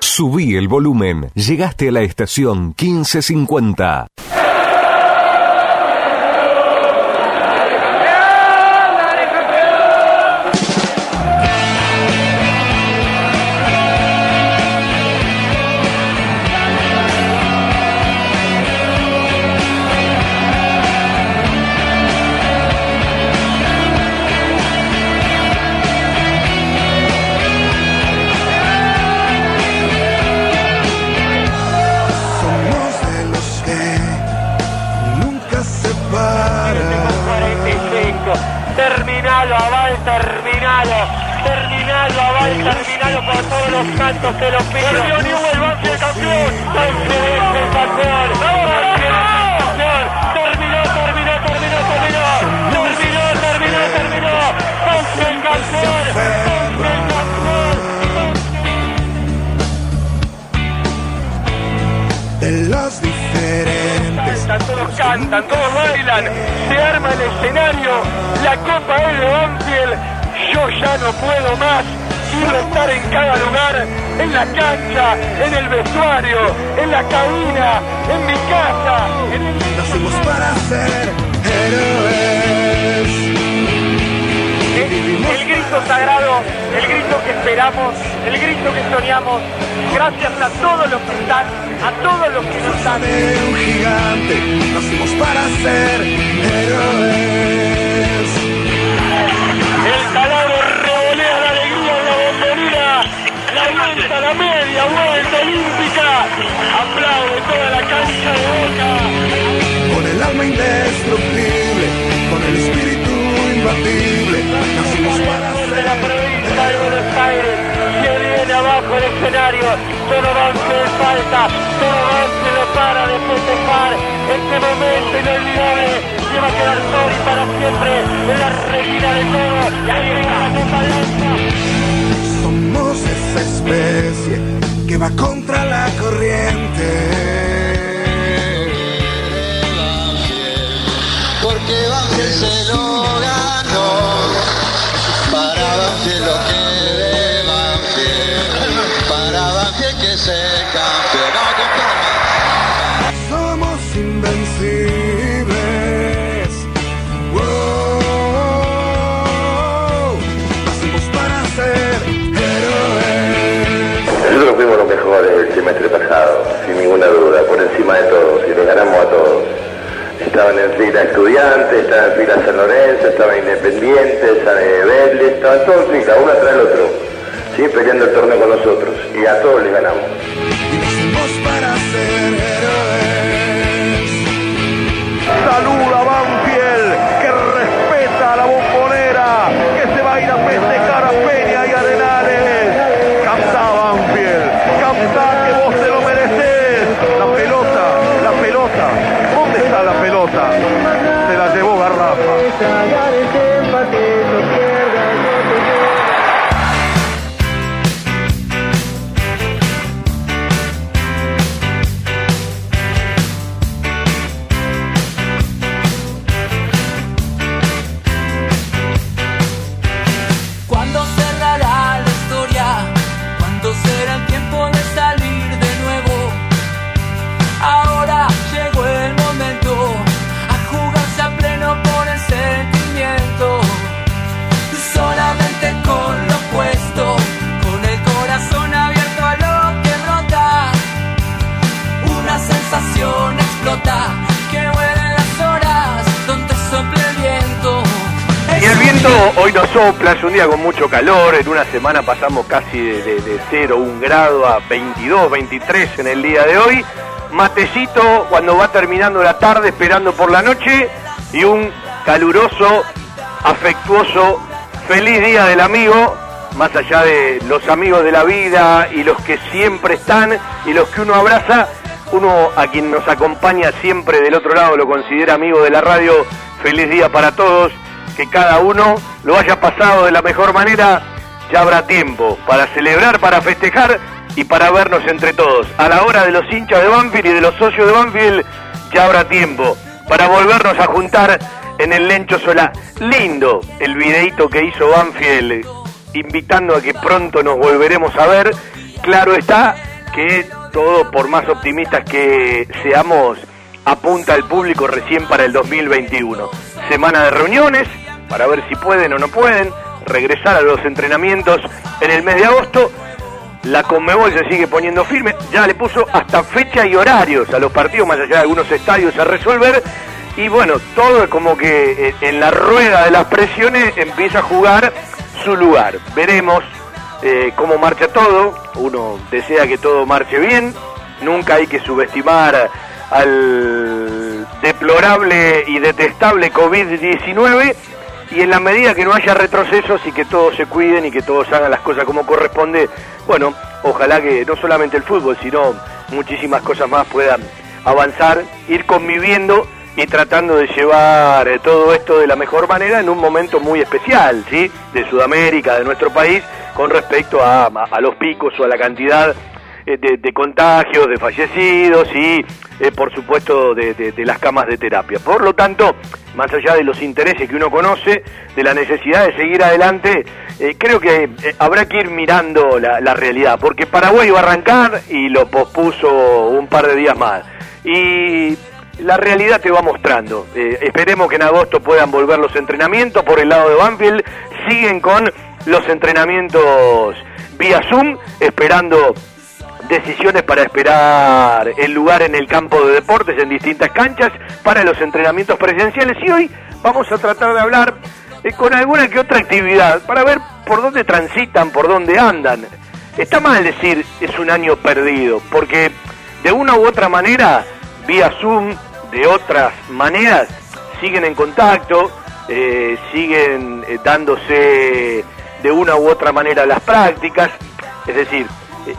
Subí el volumen. Llegaste a la estación 1550. En la reina de todo. Y ahí viene la copa blanca. Somos esa especie que va contra la corriente. Porque Banfield se lo semestre pasado, sin ninguna duda, por encima de todos, y le ganamos a todos. Estaban en fila estudiantes, estaban en fila San Lorenzo, estaban independientes, Vélez, estaban todos en fila, uno tras el otro, ¿sí? peleando el torneo con nosotros, y a todos les ganamos. Hoy nos sopla, es un día con mucho calor, en una semana pasamos casi de, de, de 0, 1 grado a 22, 23 en el día de hoy. Matecito cuando va terminando la tarde, esperando por la noche, y un caluroso, afectuoso, feliz día del amigo, más allá de los amigos de la vida y los que siempre están y los que uno abraza, uno a quien nos acompaña siempre del otro lado lo considera amigo de la radio. Feliz día para todos, que cada uno lo haya pasado de la mejor manera. Ya habrá tiempo para celebrar, para festejar y para vernos entre todos. A la hora de los hinchas de Banfield y de los socios de Banfield, ya habrá tiempo para volvernos a juntar en el Lencho Sola. Lindo el videito que hizo Banfield, invitando a que pronto nos volveremos a ver. Claro está que todo, por más optimistas que seamos, apunta al público recién para el 2021. Semana de reuniones, para ver si pueden o no pueden, regresar a los entrenamientos en el mes de agosto. La Conmebol se sigue poniendo firme, ya le puso hasta fecha y horarios a los partidos, más allá de algunos estadios a resolver. Y bueno, todo es como que eh, en la rueda de las presiones empieza a jugar su lugar. Veremos eh, cómo marcha todo. Uno desea que todo marche bien. Nunca hay que subestimar al deplorable y detestable COVID-19 y en la medida que no haya retrocesos y que todos se cuiden y que todos hagan las cosas como corresponde, bueno, ojalá que no solamente el fútbol, sino muchísimas cosas más puedan avanzar, ir conviviendo y tratando de llevar eh, todo esto de la mejor manera en un momento muy especial, ¿sí? De Sudamérica, de nuestro país, con respecto a, a los picos o a la cantidad de, de contagios, de fallecidos y, eh, por supuesto, de, las camas de terapia. Por lo tanto, más allá de los intereses que uno conoce, de la necesidad de seguir adelante, eh, creo que eh, habrá que ir mirando la, realidad, porque Paraguay iba a arrancar y lo pospuso un par de días más. Y la realidad te va mostrando. Eh, esperemos que en agosto puedan volver los entrenamientos. Por el lado de Banfield siguen con los entrenamientos vía Zoom, esperando decisiones para esperar el lugar en el campo de deportes en distintas canchas para los entrenamientos presenciales. Y hoy vamos a tratar de hablar eh, con alguna que otra actividad para ver por dónde transitan, por dónde andan. Está mal decir es un año perdido, porque de una u otra manera, vía Zoom, de otras maneras, siguen en contacto, eh, siguen eh, dándose de una u otra manera las prácticas, es decir,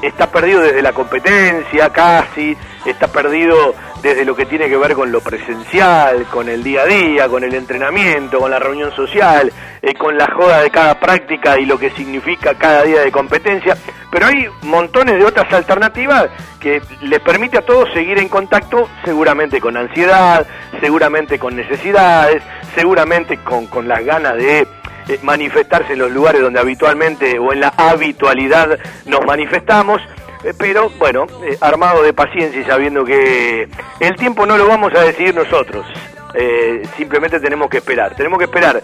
está perdido desde la competencia casi, está perdido desde lo que tiene que ver con lo presencial, con el día a día, con el entrenamiento, con la reunión social, eh, con la joda de cada práctica y lo que significa cada día de competencia, pero hay montones de otras alternativas que les permite a todos seguir en contacto seguramente con ansiedad, seguramente con necesidades, seguramente con, con las ganas de eh, manifestarse en los lugares donde habitualmente o en la habitualidad nos manifestamos, eh, pero bueno, eh, armado de paciencia y sabiendo que el tiempo no lo vamos a decidir nosotros, eh, simplemente tenemos que esperar, tenemos que esperar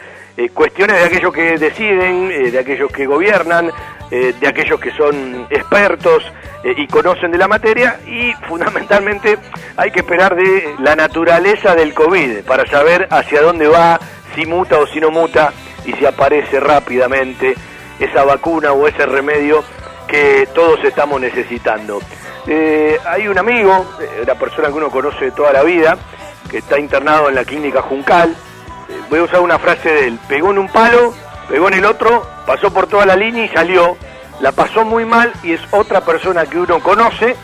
cuestiones de aquellos que deciden, de aquellos que gobiernan, de aquellos que son expertos y conocen de la materia y fundamentalmente hay que esperar de la naturaleza del COVID para saber hacia dónde va, si muta o si no muta y si aparece rápidamente esa vacuna o ese remedio que todos estamos necesitando. Eh, hay un amigo, eh, una persona que uno conoce de toda la vida, que está internado en la clínica Juncal. Eh, voy a usar una frase de él. Pegó en un palo, pegó en el otro, pasó por toda la línea y salió. La pasó muy mal y es otra persona que uno conoce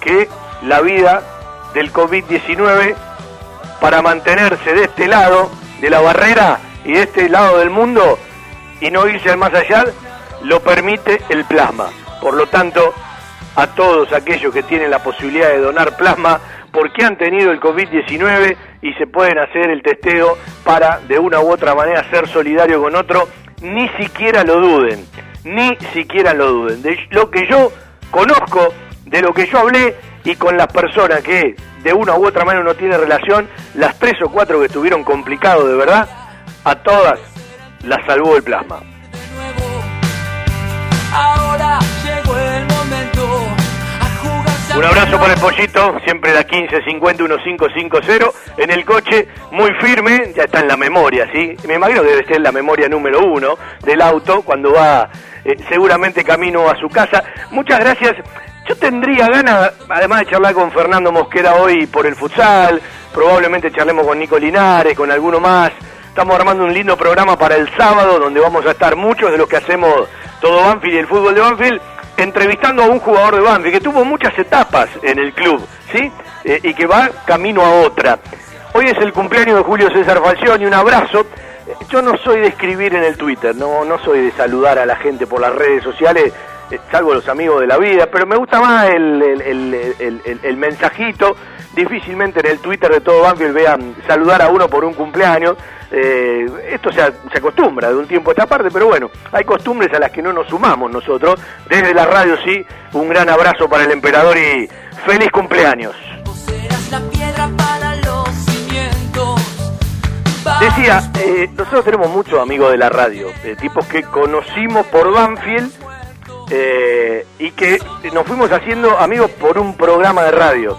que la vida del COVID-19 para mantenerse de este lado de la barrera y de este lado del mundo y no irse al más allá, lo permite el plasma. Por lo tanto, a todos aquellos que tienen la posibilidad de donar plasma, porque han tenido el COVID-19 y se pueden hacer el testeo para de una u otra manera ser solidario con otro, ni siquiera lo duden, ni siquiera lo duden. De lo que yo conozco, de lo que yo hablé y con las personas que de una u otra manera no tiene relación, las tres o cuatro que estuvieron complicados de verdad, a todas las salvó el plasma. Un abrazo para el pollito, siempre da 1550 1550 en el coche, muy firme, ya está en la memoria, ¿sí? Me imagino que debe ser la memoria número uno del auto cuando va eh, seguramente camino a su casa. Muchas gracias. Yo tendría ganas, además de charlar con Fernando Mosquera hoy por el futsal, probablemente charlemos con Nico Linares, con alguno más. Estamos armando un lindo programa para el sábado donde vamos a estar muchos de los que hacemos todo Banfield y el fútbol de Banfield entrevistando a un jugador de Banfield que tuvo muchas etapas en el club, ¿sí? Eh, y que va camino a otra. Hoy es el cumpleaños de Julio César Falcioni, un abrazo. Yo no soy de escribir en el Twitter, no, no soy de saludar a la gente por las redes sociales, eh, salvo los amigos de la vida, pero me gusta más el- el- el- el mensajito. Difícilmente en el Twitter de todo Banfield vean saludar a uno por un cumpleaños. Eh, esto se, se acostumbra de un tiempo a esta parte, pero bueno, hay costumbres a las que no nos sumamos nosotros. Desde la radio sí, un gran abrazo para el emperador y feliz cumpleaños. Decía, eh, nosotros tenemos muchos amigos de la radio, eh, tipos que conocimos por Banfield eh, y que nos fuimos haciendo amigos por un programa de radio.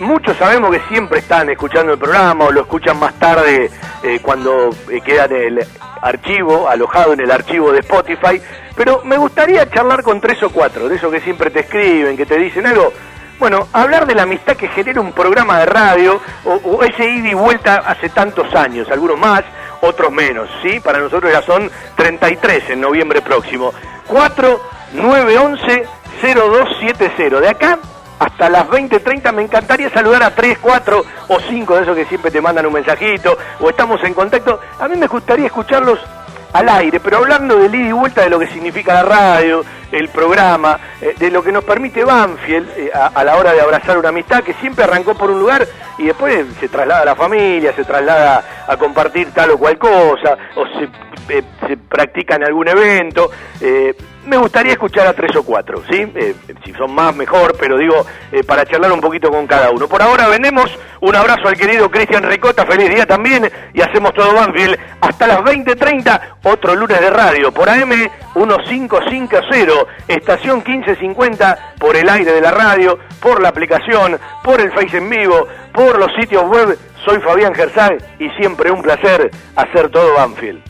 Muchos sabemos que siempre están escuchando el programa o lo escuchan más tarde eh, cuando eh, queda en el archivo, alojado en el archivo de Spotify, pero me gustaría charlar con tres o cuatro, de esos que siempre te escriben, que te dicen algo. Bueno, hablar de la amistad que genera un programa de radio o, ese ida y vuelta hace tantos años, algunos más, otros menos, ¿sí? Para nosotros ya son 33 en noviembre próximo. 4 911 0270. De acá hasta las 20.30 me encantaría saludar a 3, 4 o 5 de esos que siempre te mandan un mensajito o estamos en contacto. A mí me gustaría escucharlos al aire, pero hablando del ida y vuelta de lo que significa la radio, el programa, eh, de lo que nos permite Banfield eh, a, la hora de abrazar una amistad que siempre arrancó por un lugar y después se traslada a la familia, se traslada a compartir tal o cual cosa, o se, eh, se practica en algún evento. Eh, me gustaría escuchar a tres o cuatro, ¿sí? Eh, si son más, mejor, pero digo, eh, para charlar un poquito con cada uno. Por ahora vendemos un abrazo al querido Cristian Ricota, feliz día también, y hacemos todo Banfield hasta las 20.30, otro lunes de radio, por AM 1550, estación 1550, por el aire de la radio, por la aplicación, por el Face en vivo, por los sitios web. Soy Fabián Gersag y siempre un placer hacer todo Banfield.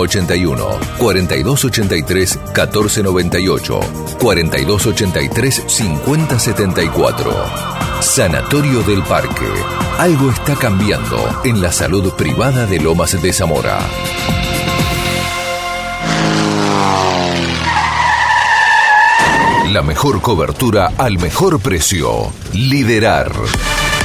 4283-5181, 4283-1498, 4283-5074. Sanatorio del Parque. Algo está cambiando en la salud privada de Lomas de Zamora. La mejor cobertura al mejor precio. Liderar.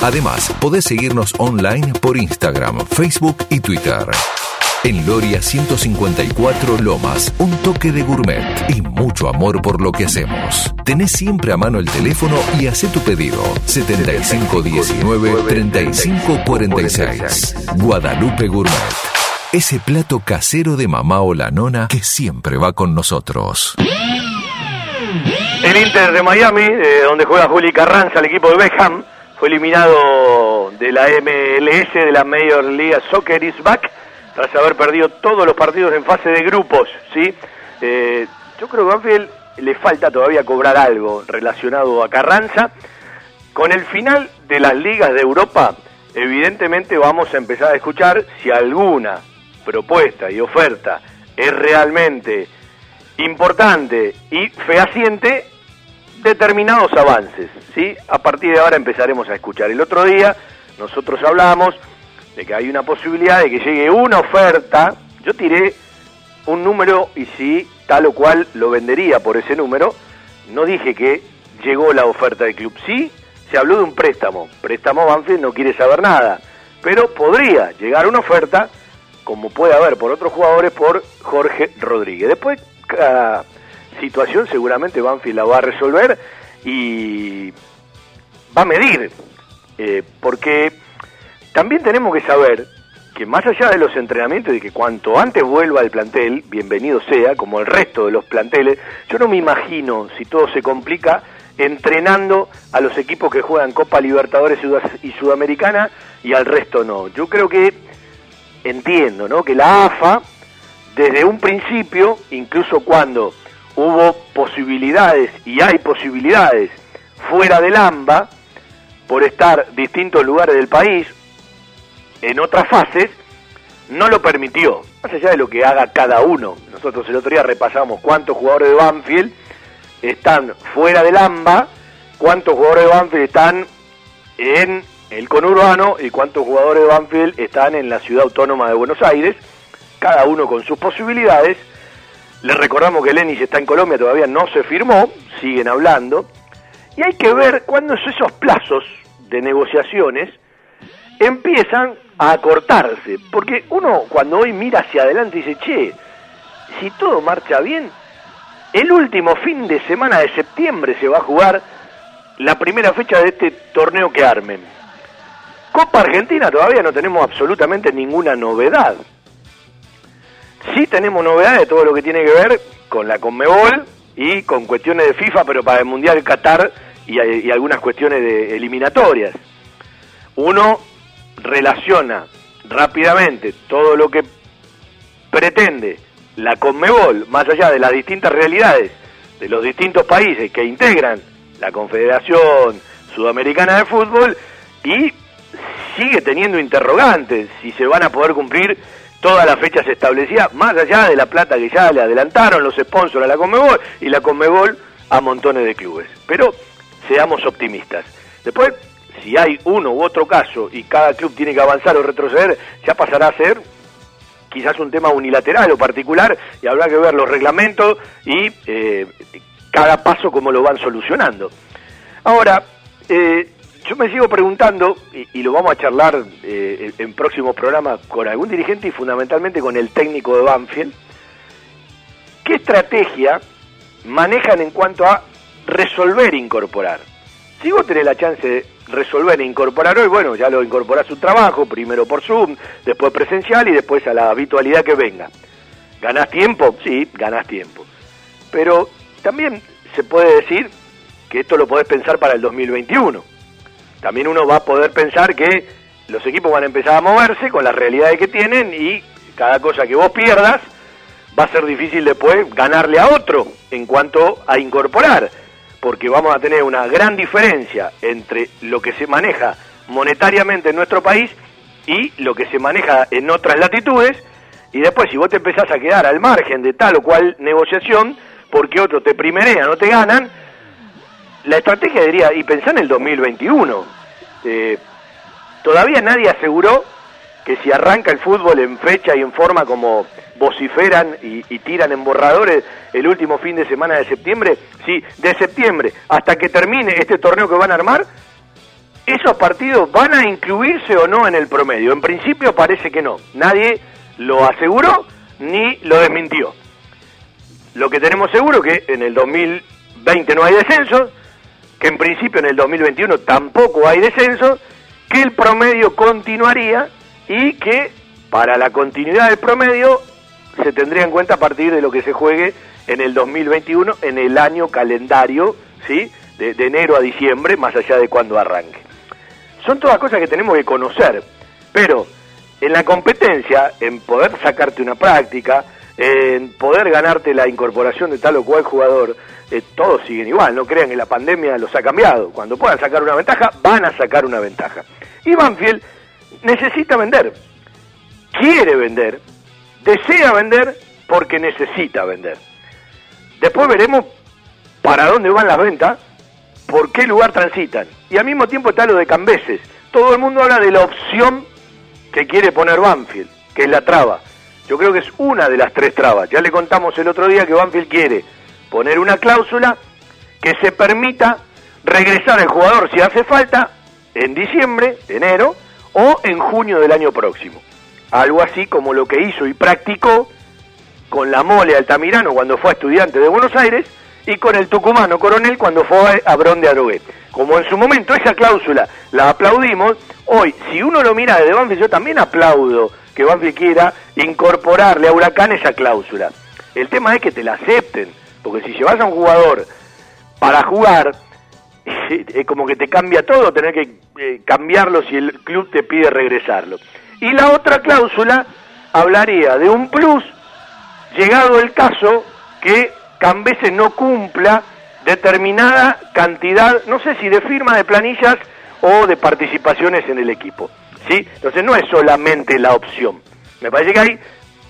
Además, podés seguirnos online por Instagram, Facebook y Twitter. En Loria 154 Lomas, un toque de gourmet y mucho amor por lo que hacemos. Tenés siempre a mano el teléfono y hacé tu pedido. 7519-3546. Guadalupe Gourmet. Ese plato casero de mamá o la nona que siempre va con nosotros. El Inter de Miami, eh, donde juega Juli Carranza, el equipo de Beckham, fue eliminado de la MLS, de la Major League Soccer is back, tras haber perdido todos los partidos en fase de grupos, ¿sí? Eh, yo creo que a Banfield le falta todavía cobrar algo relacionado a Carranza. Con el final de las ligas de Europa, evidentemente vamos a empezar a escuchar si alguna propuesta y oferta es realmente importante y fehaciente, determinados avances, ¿sí? A partir de ahora empezaremos a escuchar. El otro día nosotros hablamos de que hay una posibilidad de que llegue una oferta, yo tiré un número y si tal o cual lo vendería por ese número, no dije que llegó la oferta del club, sí, se habló de un préstamo, préstamo Banfield no quiere saber nada, pero podría llegar una oferta, como puede haber por otros jugadores, por Jorge Rodríguez. Después, situación seguramente Banfield la va a resolver y va a medir, eh, porque también tenemos que saber que más allá de los entrenamientos y que cuanto antes vuelva el plantel, bienvenido sea, como el resto de los planteles, yo no me imagino, si todo se complica, entrenando a los equipos que juegan Copa Libertadores y Sudamericana y al resto no. Yo creo que entiendo, ¿no? Que la AFA desde un principio, incluso cuando hubo posibilidades y hay posibilidades fuera del AMBA por estar distintos lugares del país en otras fases, no lo permitió, más allá de lo que haga cada uno. Nosotros el otro día repasamos cuántos jugadores de Banfield están fuera del AMBA, cuántos jugadores de Banfield están en el conurbano y cuántos jugadores de Banfield están en la ciudad autónoma de Buenos Aires, cada uno con sus posibilidades. Les recordamos que Lenis está en Colombia, todavía no se firmó, siguen hablando, y hay que ver cuándo esos plazos de negociaciones empiezan a acortarse, porque uno cuando hoy mira hacia adelante dice, che, si todo marcha bien, el último fin de semana de septiembre se va a jugar la primera fecha de este torneo que armen. Copa Argentina todavía no tenemos absolutamente ninguna novedad. Sí tenemos novedades de todo lo que tiene que ver con la Conmebol y con cuestiones de FIFA, pero para el Mundial Qatar y, y algunas cuestiones de eliminatorias. Uno relaciona rápidamente todo lo que pretende la Conmebol, más allá de las distintas realidades de los distintos países que integran la Confederación Sudamericana de Fútbol, y sigue teniendo interrogantes si se van a poder cumplir todas las fechas establecidas, más allá de la plata que ya le adelantaron los sponsors a la Conmebol y la Conmebol a montones de clubes. Pero seamos optimistas. Después, si hay uno u otro caso y cada club tiene que avanzar o retroceder, ya pasará a ser quizás un tema unilateral o particular y habrá que ver los reglamentos y eh, cada paso cómo lo van solucionando. Ahora, eh, yo me sigo preguntando, y, lo vamos a charlar eh, en próximos programas con algún dirigente y fundamentalmente con el técnico de Banfield, ¿qué estrategia manejan en cuanto a resolver e incorporar? Si vos tenés la chance de resolver e incorporar hoy, bueno, ya lo incorporás su trabajo, primero por Zoom, después presencial y después a la habitualidad que venga. ¿Ganás tiempo? Sí, ganás tiempo. Pero también se puede decir que esto lo podés pensar para el 2021. También uno va a poder pensar que los equipos van a empezar a moverse con las realidades que tienen y cada cosa que vos pierdas va a ser difícil después ganarle a otro en cuanto a incorporar porque vamos a tener una gran diferencia entre lo que se maneja monetariamente en nuestro país y lo que se maneja en otras latitudes, y después si vos te empezás a quedar al margen de tal o cual negociación, porque otros te primerean o te ganan, la estrategia diría, y pensá en el 2021, eh, todavía nadie aseguró que si arranca el fútbol en fecha y en forma como vociferan y, tiran en borradores el último fin de semana de septiembre, sí, de septiembre hasta que termine este torneo que van a armar, esos partidos van a incluirse o no en el promedio. En principio parece que no. Nadie lo aseguró ni lo desmintió. Lo que tenemos seguro que en el 2020 no hay descenso, que en principio en el 2021 tampoco hay descenso, que el promedio continuaría y que para la continuidad del promedio se tendría en cuenta a partir de lo que se juegue en el 2021, en el año calendario, ¿sí? De, enero a diciembre, más allá de cuando arranque. Son todas cosas que tenemos que conocer, pero en la competencia, en poder sacarte una práctica, en poder ganarte la incorporación de tal o cual jugador, eh, todos siguen igual, no crean que la pandemia los ha cambiado. Cuando puedan sacar una ventaja, van a sacar una ventaja. Y Banfield necesita vender, quiere vender, desea vender porque necesita vender. Después veremos para dónde van las ventas, por qué lugar transitan. Y al mismo tiempo está lo de Cambeses. Todo el mundo habla de la opción que quiere poner Banfield, que es la traba. Yo creo que es una de las tres trabas. Ya le contamos el otro día que Banfield quiere poner una cláusula que se permita regresar al jugador si hace falta en diciembre, enero o en junio del año próximo. Algo así como lo que hizo y practicó con la mole Altamirano cuando fue estudiante de Buenos Aires y con el tucumano Coronel cuando fue a Brón de Arogué. Como en su momento esa cláusula la aplaudimos, hoy si uno lo mira desde Banfield yo también aplaudo que Banfield quiera incorporarle a Huracán esa cláusula. El tema es que te la acepten, porque si llevas a un jugador para jugar, es como que te cambia todo, tener que eh, cambiarlo si el club te pide regresarlo. Y la otra cláusula hablaría de un plus, llegado el caso, que Cambese no cumpla determinada cantidad, no sé si de firma de planillas o de participaciones en el equipo. Entonces no es solamente la opción. Me parece que hay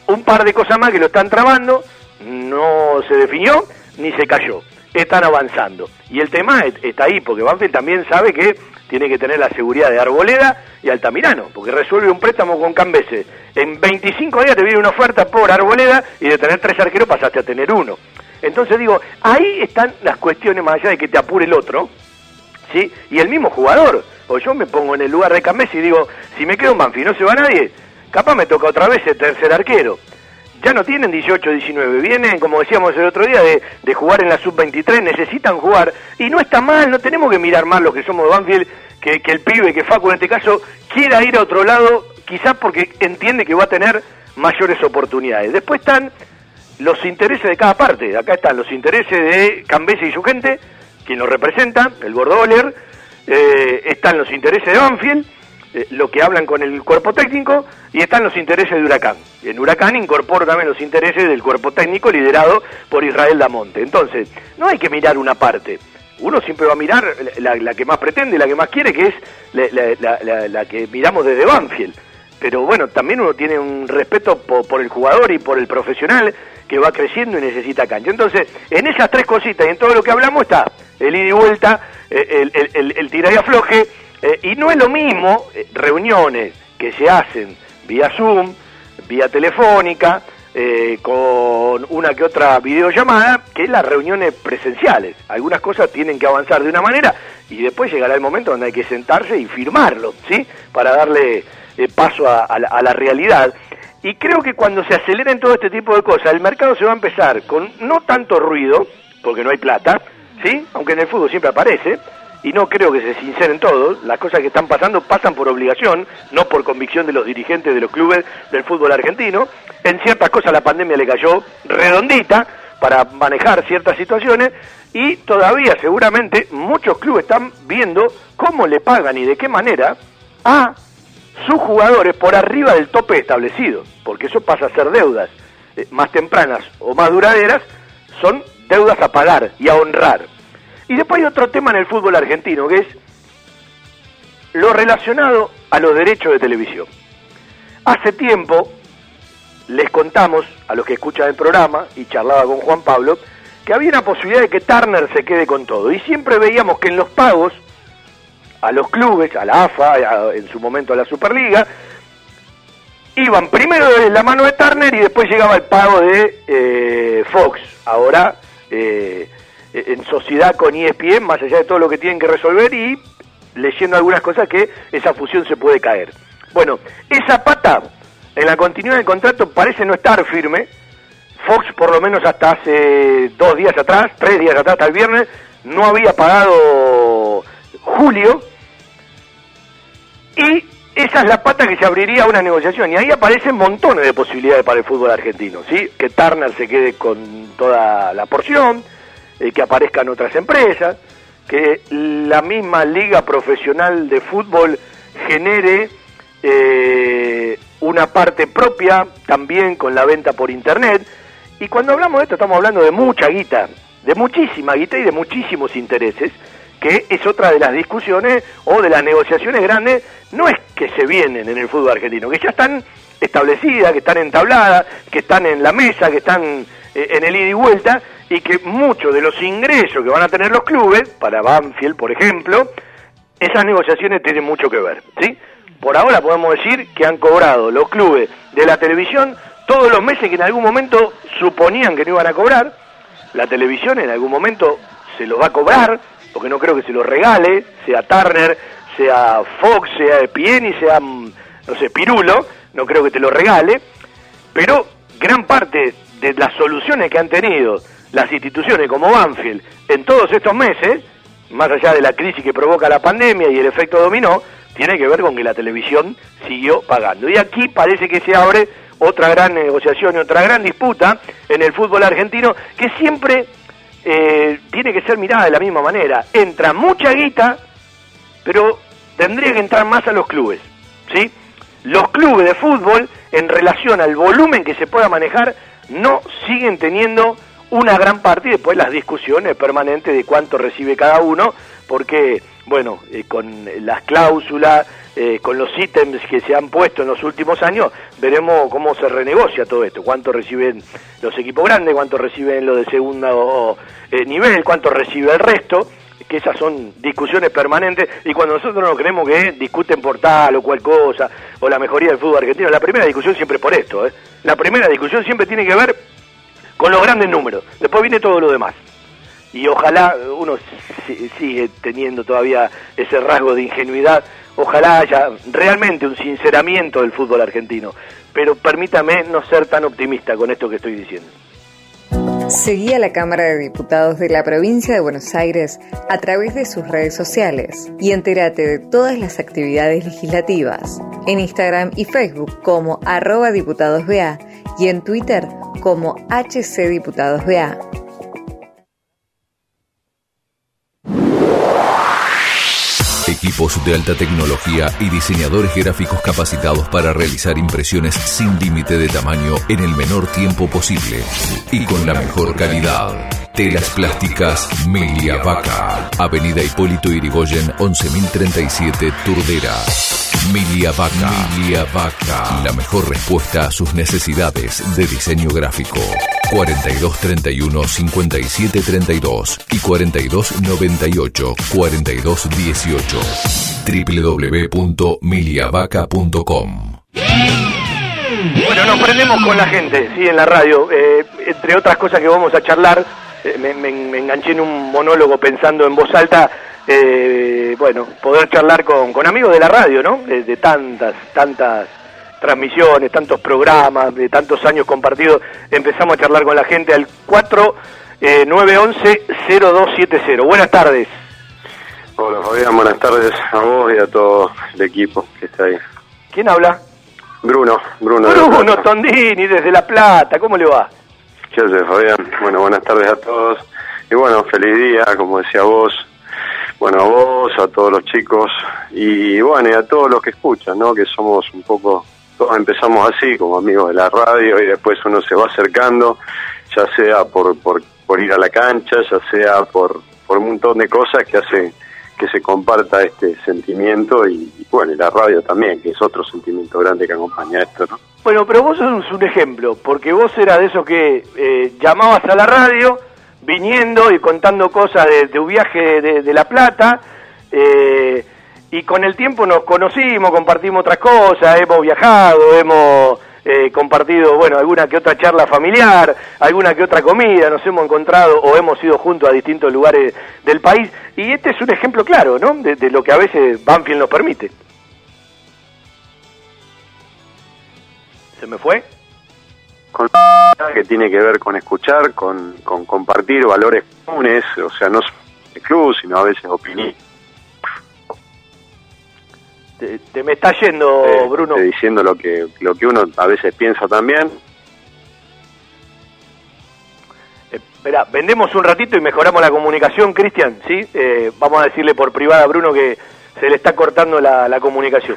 un par de cosas más que lo están trabando, no se definió ni se cayó. Están avanzando. Y el tema es- está ahí, porque Banfield también sabe que tiene que tener la seguridad de Arboleda y Altamirano, porque resuelve un préstamo con Cambese. En 25 días te viene una oferta por Arboleda y de tener tres arqueros pasaste a tener uno. Entonces digo, ahí están las cuestiones más allá de que te apure el otro, ¿sí? Y el mismo jugador. O yo me pongo en el lugar de Cambese y digo, si me quedo en Banfield y no se va nadie, capaz me toca otra vez el tercer arquero. Ya no tienen 18, 19, vienen, como decíamos el otro día, de, jugar en la sub-23, necesitan jugar, y no está mal, no tenemos que mirar más los que somos de Banfield, que, el pibe, que Facu en este caso, quiera ir a otro lado, quizás porque entiende que va a tener mayores oportunidades. Después están los intereses de cada parte. Acá están los intereses de Cambese y su gente, quien lo representa, el Gordo Oler. Eh, están los intereses de Banfield, eh, lo que hablan con el cuerpo técnico, y están los intereses de Huracán. En Huracán incorpora también los intereses del cuerpo técnico liderado por Israel Damonte. Entonces, no hay que mirar una parte. Uno siempre va a mirar la, que más pretende, la que más quiere, que es la, que miramos desde Banfield pero bueno, también uno tiene un respeto po- por, el jugador y por el profesional que va creciendo y necesita cancha. Entonces, en esas tres cositas y en todo lo que hablamos está el ida y vuelta, el, el, el, el y afloje, eh, y no es lo mismo eh, reuniones que se hacen vía Zoom, vía telefónica, eh, con una que otra videollamada, que las reuniones presenciales. Algunas cosas tienen que avanzar de una manera y después llegará el momento donde hay que sentarse y firmarlo, ¿sí? Para darle eh, paso a, a la, a la realidad. Y creo que cuando se aceleren todo este tipo de cosas, el mercado se va a empezar con no tanto ruido, porque no hay plata, ¿sí? Aunque en el fútbol siempre aparece, y no creo que se sinceren todos, las cosas que están pasando pasan por obligación, no por convicción de los dirigentes de los clubes del fútbol argentino. En ciertas cosas la pandemia le cayó redondita para manejar ciertas situaciones y todavía seguramente muchos clubes están viendo cómo le pagan y de qué manera a sus jugadores por arriba del tope establecido, porque eso pasa a ser deudas eh, más tempranas o más duraderas, son deudas a pagar y a honrar. Y después hay otro tema en el fútbol argentino, que es lo relacionado a los derechos de televisión. Hace tiempo les contamos a los que escuchan el programa, y charlaba con Juan Pablo, que había una posibilidad de que Turner se quede con todo. Y siempre veíamos que en los pagos a los clubes, a la AFA, en su momento a la Superliga, iban primero de la mano de Turner y después llegaba el pago de eh, Fox. Ahora, eh, en sociedad con ESPN, más allá de todo lo que tienen que resolver y leyendo algunas cosas que esa fusión se puede caer. Bueno, esa pata en la continuidad del contrato parece no estar firme. Fox, por lo menos hasta hace dos días atrás, tres días atrás, hasta el viernes, no había pagado julio. Y esa es la pata que se abriría a una negociación. Y ahí aparecen montones de posibilidades para el fútbol argentino. ¿sí? Que Turner se quede con toda la porción, eh, que aparezcan otras empresas, que la misma liga profesional de fútbol genere eh, una parte propia también con la venta por internet. Y cuando hablamos de esto estamos hablando de mucha guita, de muchísima guita y de muchísimos intereses, que es otra de las discusiones o de las negociaciones grandes, no es que se vienen en el fútbol argentino, que ya están establecidas, que están entabladas, que están en la mesa, que están eh, en el ida y vuelta, y que muchos de los ingresos que van a tener los clubes, para Banfield, por ejemplo, esas negociaciones tienen mucho que ver, ¿sí? Por ahora podemos decir que han cobrado los clubes de la televisión todos los meses que en algún momento suponían que no iban a cobrar. La televisión en algún momento se lo va a cobrar, porque no creo que se lo regale, sea Turner, sea Fox, sea EPN, sea, mm, no sé, Pirulo, no creo que te lo regale, pero gran parte de las soluciones que han tenido las instituciones como Banfield en todos estos meses, más allá de la crisis que provoca la pandemia y el efecto dominó, tiene que ver con que la televisión siguió pagando. Y aquí parece que se abre otra gran negociación y otra gran disputa en el fútbol argentino que siempre eh, tiene que ser mirada de la misma manera. Entra mucha guita, pero tendría que entrar más a los clubes. ¿sí? Los clubes de fútbol, en relación al volumen que se pueda manejar, no siguen teniendo una gran parte y después las discusiones permanentes de cuánto recibe cada uno, porque, bueno, eh, con las cláusulas, eh, con los ítems que se han puesto en los últimos años, veremos cómo se renegocia todo esto, cuánto reciben los equipos grandes, cuánto reciben los de segundo eh, nivel, cuánto recibe el resto, que esas son discusiones permanentes y cuando nosotros no creemos que discuten por tal o cual cosa o la mejoría del fútbol argentino, la primera discusión siempre es por esto, ¿eh? la primera discusión siempre tiene que ver con los grandes números, después viene todo lo demás. Y ojalá uno si- sigue teniendo todavía ese rasgo de ingenuidad, ojalá haya realmente un sinceramiento del fútbol argentino, pero permítame no ser tan optimista con esto que estoy diciendo. Seguí a la Cámara de Diputados de la Provincia de Buenos Aires a través de sus redes sociales y entérate de todas las actividades legislativas en Instagram y Facebook como arroba diputadosBA y en Twitter como HCDiputadosBA. Equipos de alta tecnología y diseñadores gráficos capacitados para realizar impresiones sin límite de tamaño en el menor tiempo posible y con la mejor calidad. Telas plásticas Melia Vaca. Avenida Hipólito Irigoyen 11037 Turdera. Milia Vaca. La mejor respuesta a sus necesidades de diseño gráfico. 4231 5732 y 4298 4218 www.miliavaca.com Bueno, nos prendemos con la gente, sí, en la radio. Eh, entre otras cosas que vamos a charlar, eh, me- me enganché en un monólogo pensando en voz alta, eh, bueno, poder charlar con, con amigos de la radio, ¿no? De, de tantas, tantas transmisiones, tantos programas, de tantos años compartidos. Empezamos a charlar con la gente al 4911-0270. Buenas tardes. Hola Fabián, buenas tardes a vos y a todo el equipo que está ahí. ¿Quién habla? Bruno, Bruno. Bruno. Tondini, desde La Plata. ¿Cómo le va? ¿Qué haces Fabián? Bueno, buenas tardes a todos. Y bueno, feliz día, como decía vos. Bueno, a vos, a todos los chicos y bueno, y a todos los que escuchan, ¿no? Que somos un poco, todos empezamos así, como amigos de la radio y después uno se va acercando, ya sea por, por, por ir a la cancha, ya sea por, por un montón de cosas que hacen que se comparta este sentimiento y, y bueno, y la radio también, que es otro sentimiento grande que acompaña esto, ¿no? Bueno, pero vos sos un ejemplo, porque vos eras de esos que eh, llamabas a la radio, viniendo y contando cosas de, un viaje de, de La Plata, eh, y con el tiempo nos conocimos, compartimos otras cosas, hemos viajado, hemos eh, compartido, bueno, alguna que otra charla familiar, alguna que otra comida, nos hemos encontrado o hemos ido juntos a distintos lugares del país, y este es un ejemplo claro, ¿no?, de, de lo que a veces Banfield nos permite. ¿Se me fue? Con que tiene que ver con escuchar, con, con compartir valores comunes, o sea, no solo de club, sino a veces opinión. Te, te me está yendo, eh, Bruno. eh, diciendo lo que lo que uno a veces piensa también. Espera, vendemos un ratito y mejoramos la comunicación, Cristian, ¿sí? Eh, vamos a decirle por privada a Bruno que se le está cortando la, la comunicación.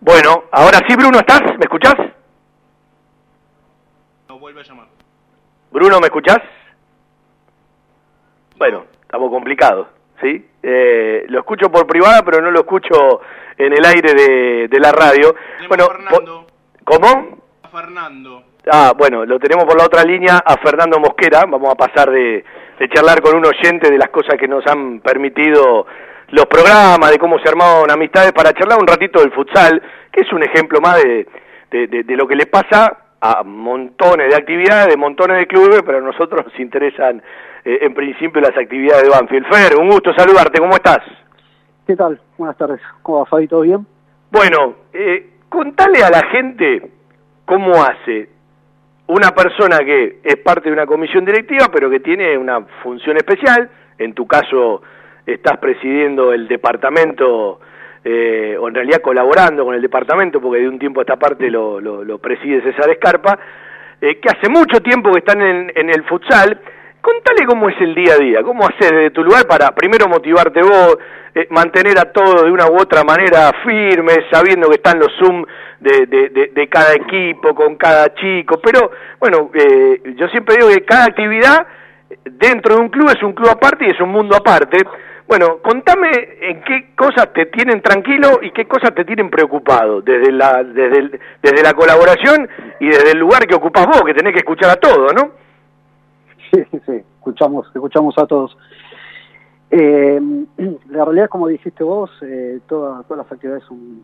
Bueno, ahora sí, Bruno, ¿estás? ¿Me escuchás? No vuelve a llamar. Bruno, ¿me escuchás? Bueno, estamos complicados, ¿sí? Eh, lo escucho por privada, pero no lo escucho en el aire de, de la radio. bueno, Fernando. ¿Cómo? Fernando. Ah, bueno, lo tenemos por la otra línea a Fernando Mosquera. Vamos a pasar de, de charlar con un oyente de las cosas que nos han permitido los programas, de cómo se armaron amistades, para charlar un ratito del futsal, que es un ejemplo más de, de, de, de lo que le pasa a montones de actividades, de montones de clubes, pero a nosotros nos interesan eh, en principio las actividades de Banfield. Fer, un gusto saludarte, ¿cómo estás? ¿Qué tal? Buenas tardes. ¿Cómo va, Fabi? ¿Todo bien? Bueno, eh, contale a la gente cómo hace una persona que es parte de una comisión directiva, pero que tiene una función especial, en tu caso estás presidiendo el departamento, eh, o en realidad colaborando con el departamento, porque de un tiempo a esta parte lo, lo, preside César Escarpa, eh, que hace mucho tiempo que están en, en el futsal, contale cómo es el día a día, cómo haces desde tu lugar para primero motivarte vos, eh, mantener a todos de una u otra manera firmes, sabiendo que están los Zoom de, de, de, de cada equipo, con cada chico, pero bueno, eh, yo siempre digo que cada actividad dentro de un club es un club aparte y es un mundo aparte. Bueno, contame en qué cosas te tienen tranquilo y qué cosas te tienen preocupado desde la desde, el- desde la colaboración y desde el lugar que ocupas vos, que tenés que escuchar a todos, ¿no? Sí, sí. Escuchamos, escuchamos a todos. Eh, la realidad, como dijiste vos, eh, toda- todas las actividades son,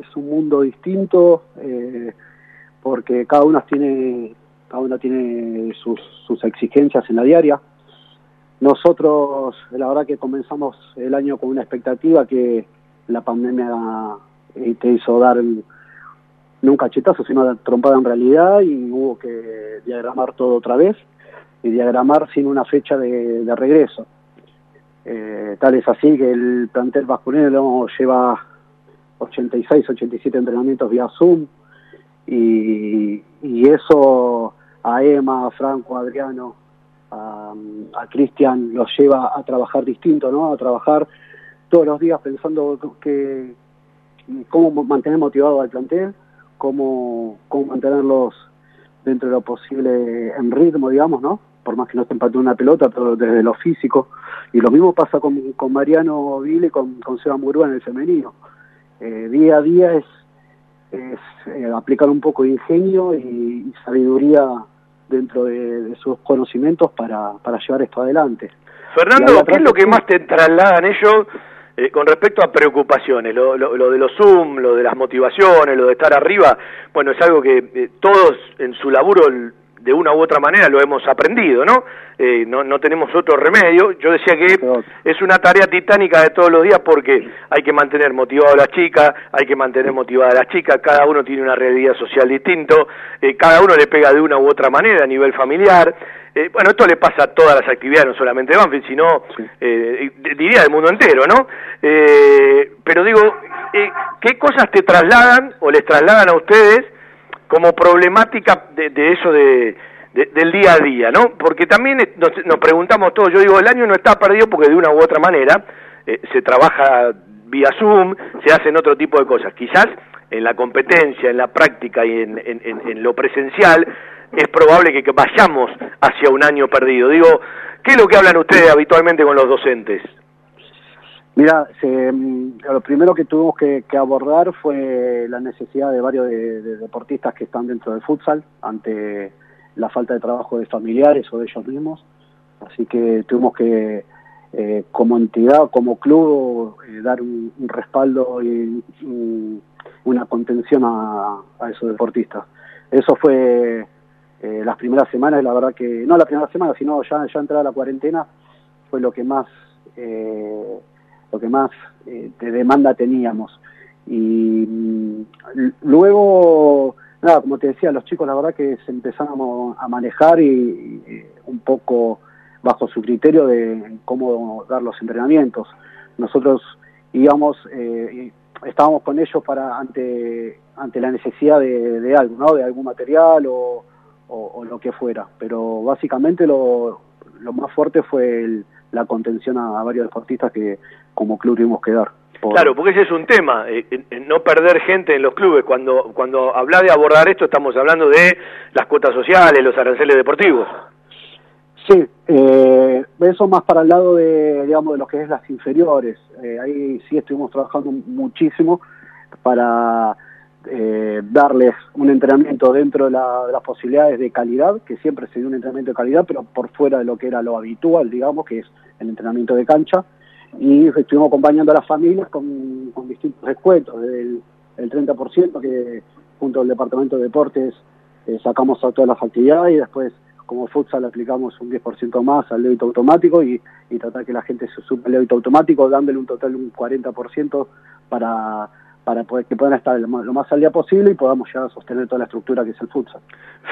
es un mundo distinto, eh, porque cada una tiene, cada una tiene sus, sus exigencias en la diaria. Nosotros, la verdad que comenzamos el año con una expectativa que la pandemia eh, te hizo dar no un cachetazo, sino una trompada en realidad y hubo que diagramar todo otra vez y diagramar sin una fecha de, regreso. Eh, tal es así que el plantel masculino lleva 86, 87 entrenamientos vía Zoom y, y eso a Emma, Franco, Adriano, a, a Cristian los lleva a trabajar distinto, ¿no? A trabajar todos los días pensando que cómo mantener motivado al plantel, cómo, cómo mantenerlos dentro de lo posible en ritmo, digamos, ¿no? Por más que no estén pateando una pelota, pero desde lo físico. Y lo mismo pasa con, con Mariano Vile y con, con Seba Murúa en el femenino. Eh, día a día es, es eh, aplicar un poco de ingenio y sabiduría dentro de, de sus conocimientos para, para llevar esto adelante. Fernando, ¿qué es lo que más te trasladan ellos eh, con respecto a preocupaciones? Lo, lo, lo de los Zoom, lo de las motivaciones, lo de estar arriba, bueno, es algo que eh, todos en su laburo de una u otra manera lo hemos aprendido, ¿no? Eh, no, no tenemos otro remedio. Yo decía que es una tarea titánica de todos los días porque hay que mantener motivado a las chicas, hay que mantener motivada a las chicas, cada uno tiene una realidad social distinto, eh, cada uno le pega de una u otra manera a nivel familiar. Eh, bueno, esto le pasa a todas las actividades, no solamente de Banfield, sino, eh, d- diría del mundo entero, ¿no? Eh, pero digo, eh, ¿qué cosas te trasladan o les trasladan a ustedes como problemática de, de eso de, de- del día a día, ¿no? Porque también nos, nos preguntamos todos, yo digo, el año no está perdido porque de una u otra manera eh, se trabaja vía Zoom, se hacen otro tipo de cosas. Quizás en la competencia, en la práctica y en, en- en- en lo presencial es probable que, que vayamos hacia un año perdido. Digo, ¿qué es lo que hablan ustedes habitualmente con los docentes? Mira, se, mm, lo primero que tuvimos que, que abordar fue la necesidad de varios de, de deportistas que están dentro del futsal ante la falta de trabajo de familiares o de ellos mismos. Así que tuvimos que, eh, como entidad, como club, eh, dar un, respaldo y un- una contención a, a esos deportistas. Eso fue eh, las primeras semanas, la verdad que, no la primera semana, sino ya, ya entrada la cuarentena, fue lo que más... Eh, lo que más eh, de demanda teníamos. Y mm, luego nada, como te decía, los chicos la verdad que se empezaron a manejar y, y un poco bajo su criterio de cómo dar los entrenamientos. Nosotros íbamos, eh, estábamos con ellos para ante ante la necesidad de, de algo, ¿no? De algún material o, o, o lo que fuera. Pero básicamente lo, lo más fuerte fue el- la contención a, a varios deportistas que como club tuvimos que dar. Por- Claro, porque ese es un tema, eh, eh, eh, no perder gente en los clubes. Cuando cuando habla de abordar esto, estamos hablando de las cuotas sociales, los aranceles deportivos. Sí, eh, eso más para el lado de, digamos, de lo que es las inferiores. Eh, ahí sí estuvimos trabajando muchísimo para eh, darles un entrenamiento dentro de, la- de las posibilidades de calidad, que siempre se dio un entrenamiento de calidad, pero por fuera de lo que era lo habitual, digamos, que es el entrenamiento de cancha. Y estuvimos acompañando a las familias con, distintos descuentos, desde el, el 30% que junto al Departamento de Deportes eh, sacamos a todas las actividades y después como futsal aplicamos un 10% más al débito automático y, y tratar que la gente se sume al débito automático dándole un total de un 40% para, para poder, que puedan estar lo más, lo más al día posible y podamos llegar a sostener toda la estructura que es el futsal.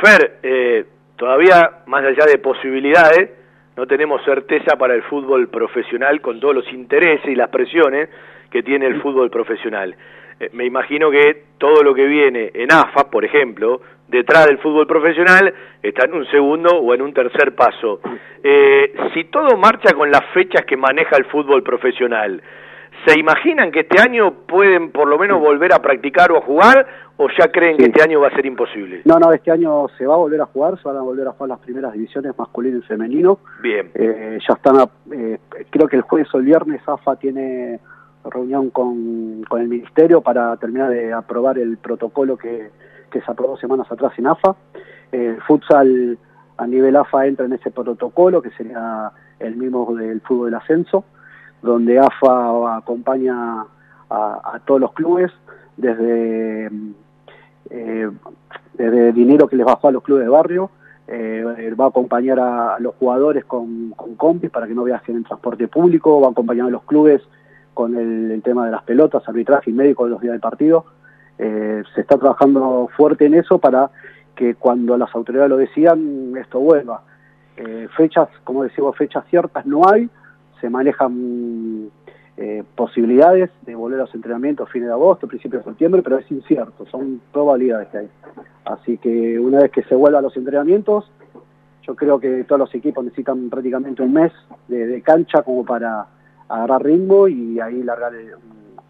Fer, eh, todavía más allá de posibilidades, no tenemos certeza para el fútbol profesional con todos los intereses y las presiones que tiene el fútbol profesional. Eh, me imagino que todo lo que viene en AFA, por ejemplo, detrás del fútbol profesional, está en un segundo o en un tercer paso. Eh, si todo marcha con las fechas que maneja el fútbol profesional, ¿se imaginan que este año pueden por lo menos volver a practicar o a jugar o ya creen que este año va a ser imposible? No, no, este año se va a volver a jugar, se van a volver a jugar las primeras divisiones masculino y femenino. Bien. Eh, ya están, a- eh, creo que el jueves o el viernes AFA tiene reunión con, con el ministerio para terminar de aprobar el protocolo que, que se aprobó semanas atrás en AFA. El futsal a nivel AFA entra en ese protocolo que sería el mismo del fútbol del ascenso, donde AFA acompaña a, a todos los clubes desde eh, desde dinero que les bajó a los clubes de barrio, eh, va a acompañar a, los jugadores con, con compis para que no viajen en transporte público, va a acompañar a los clubes con el, tema de las pelotas, arbitraje y médico de los días de partido. Eh, se está trabajando fuerte en eso para que cuando las autoridades lo decidan, esto vuelva. Eh, fechas, como decimos, fechas ciertas no hay, se manejan eh, posibilidades de volver a los entrenamientos fines de agosto, principios de septiembre, pero es incierto, son probabilidades que hay. Así que una vez que se vuelvan los entrenamientos, yo creo que todos los equipos necesitan prácticamente un mes de, cancha como para agarrar ritmo y ahí largar el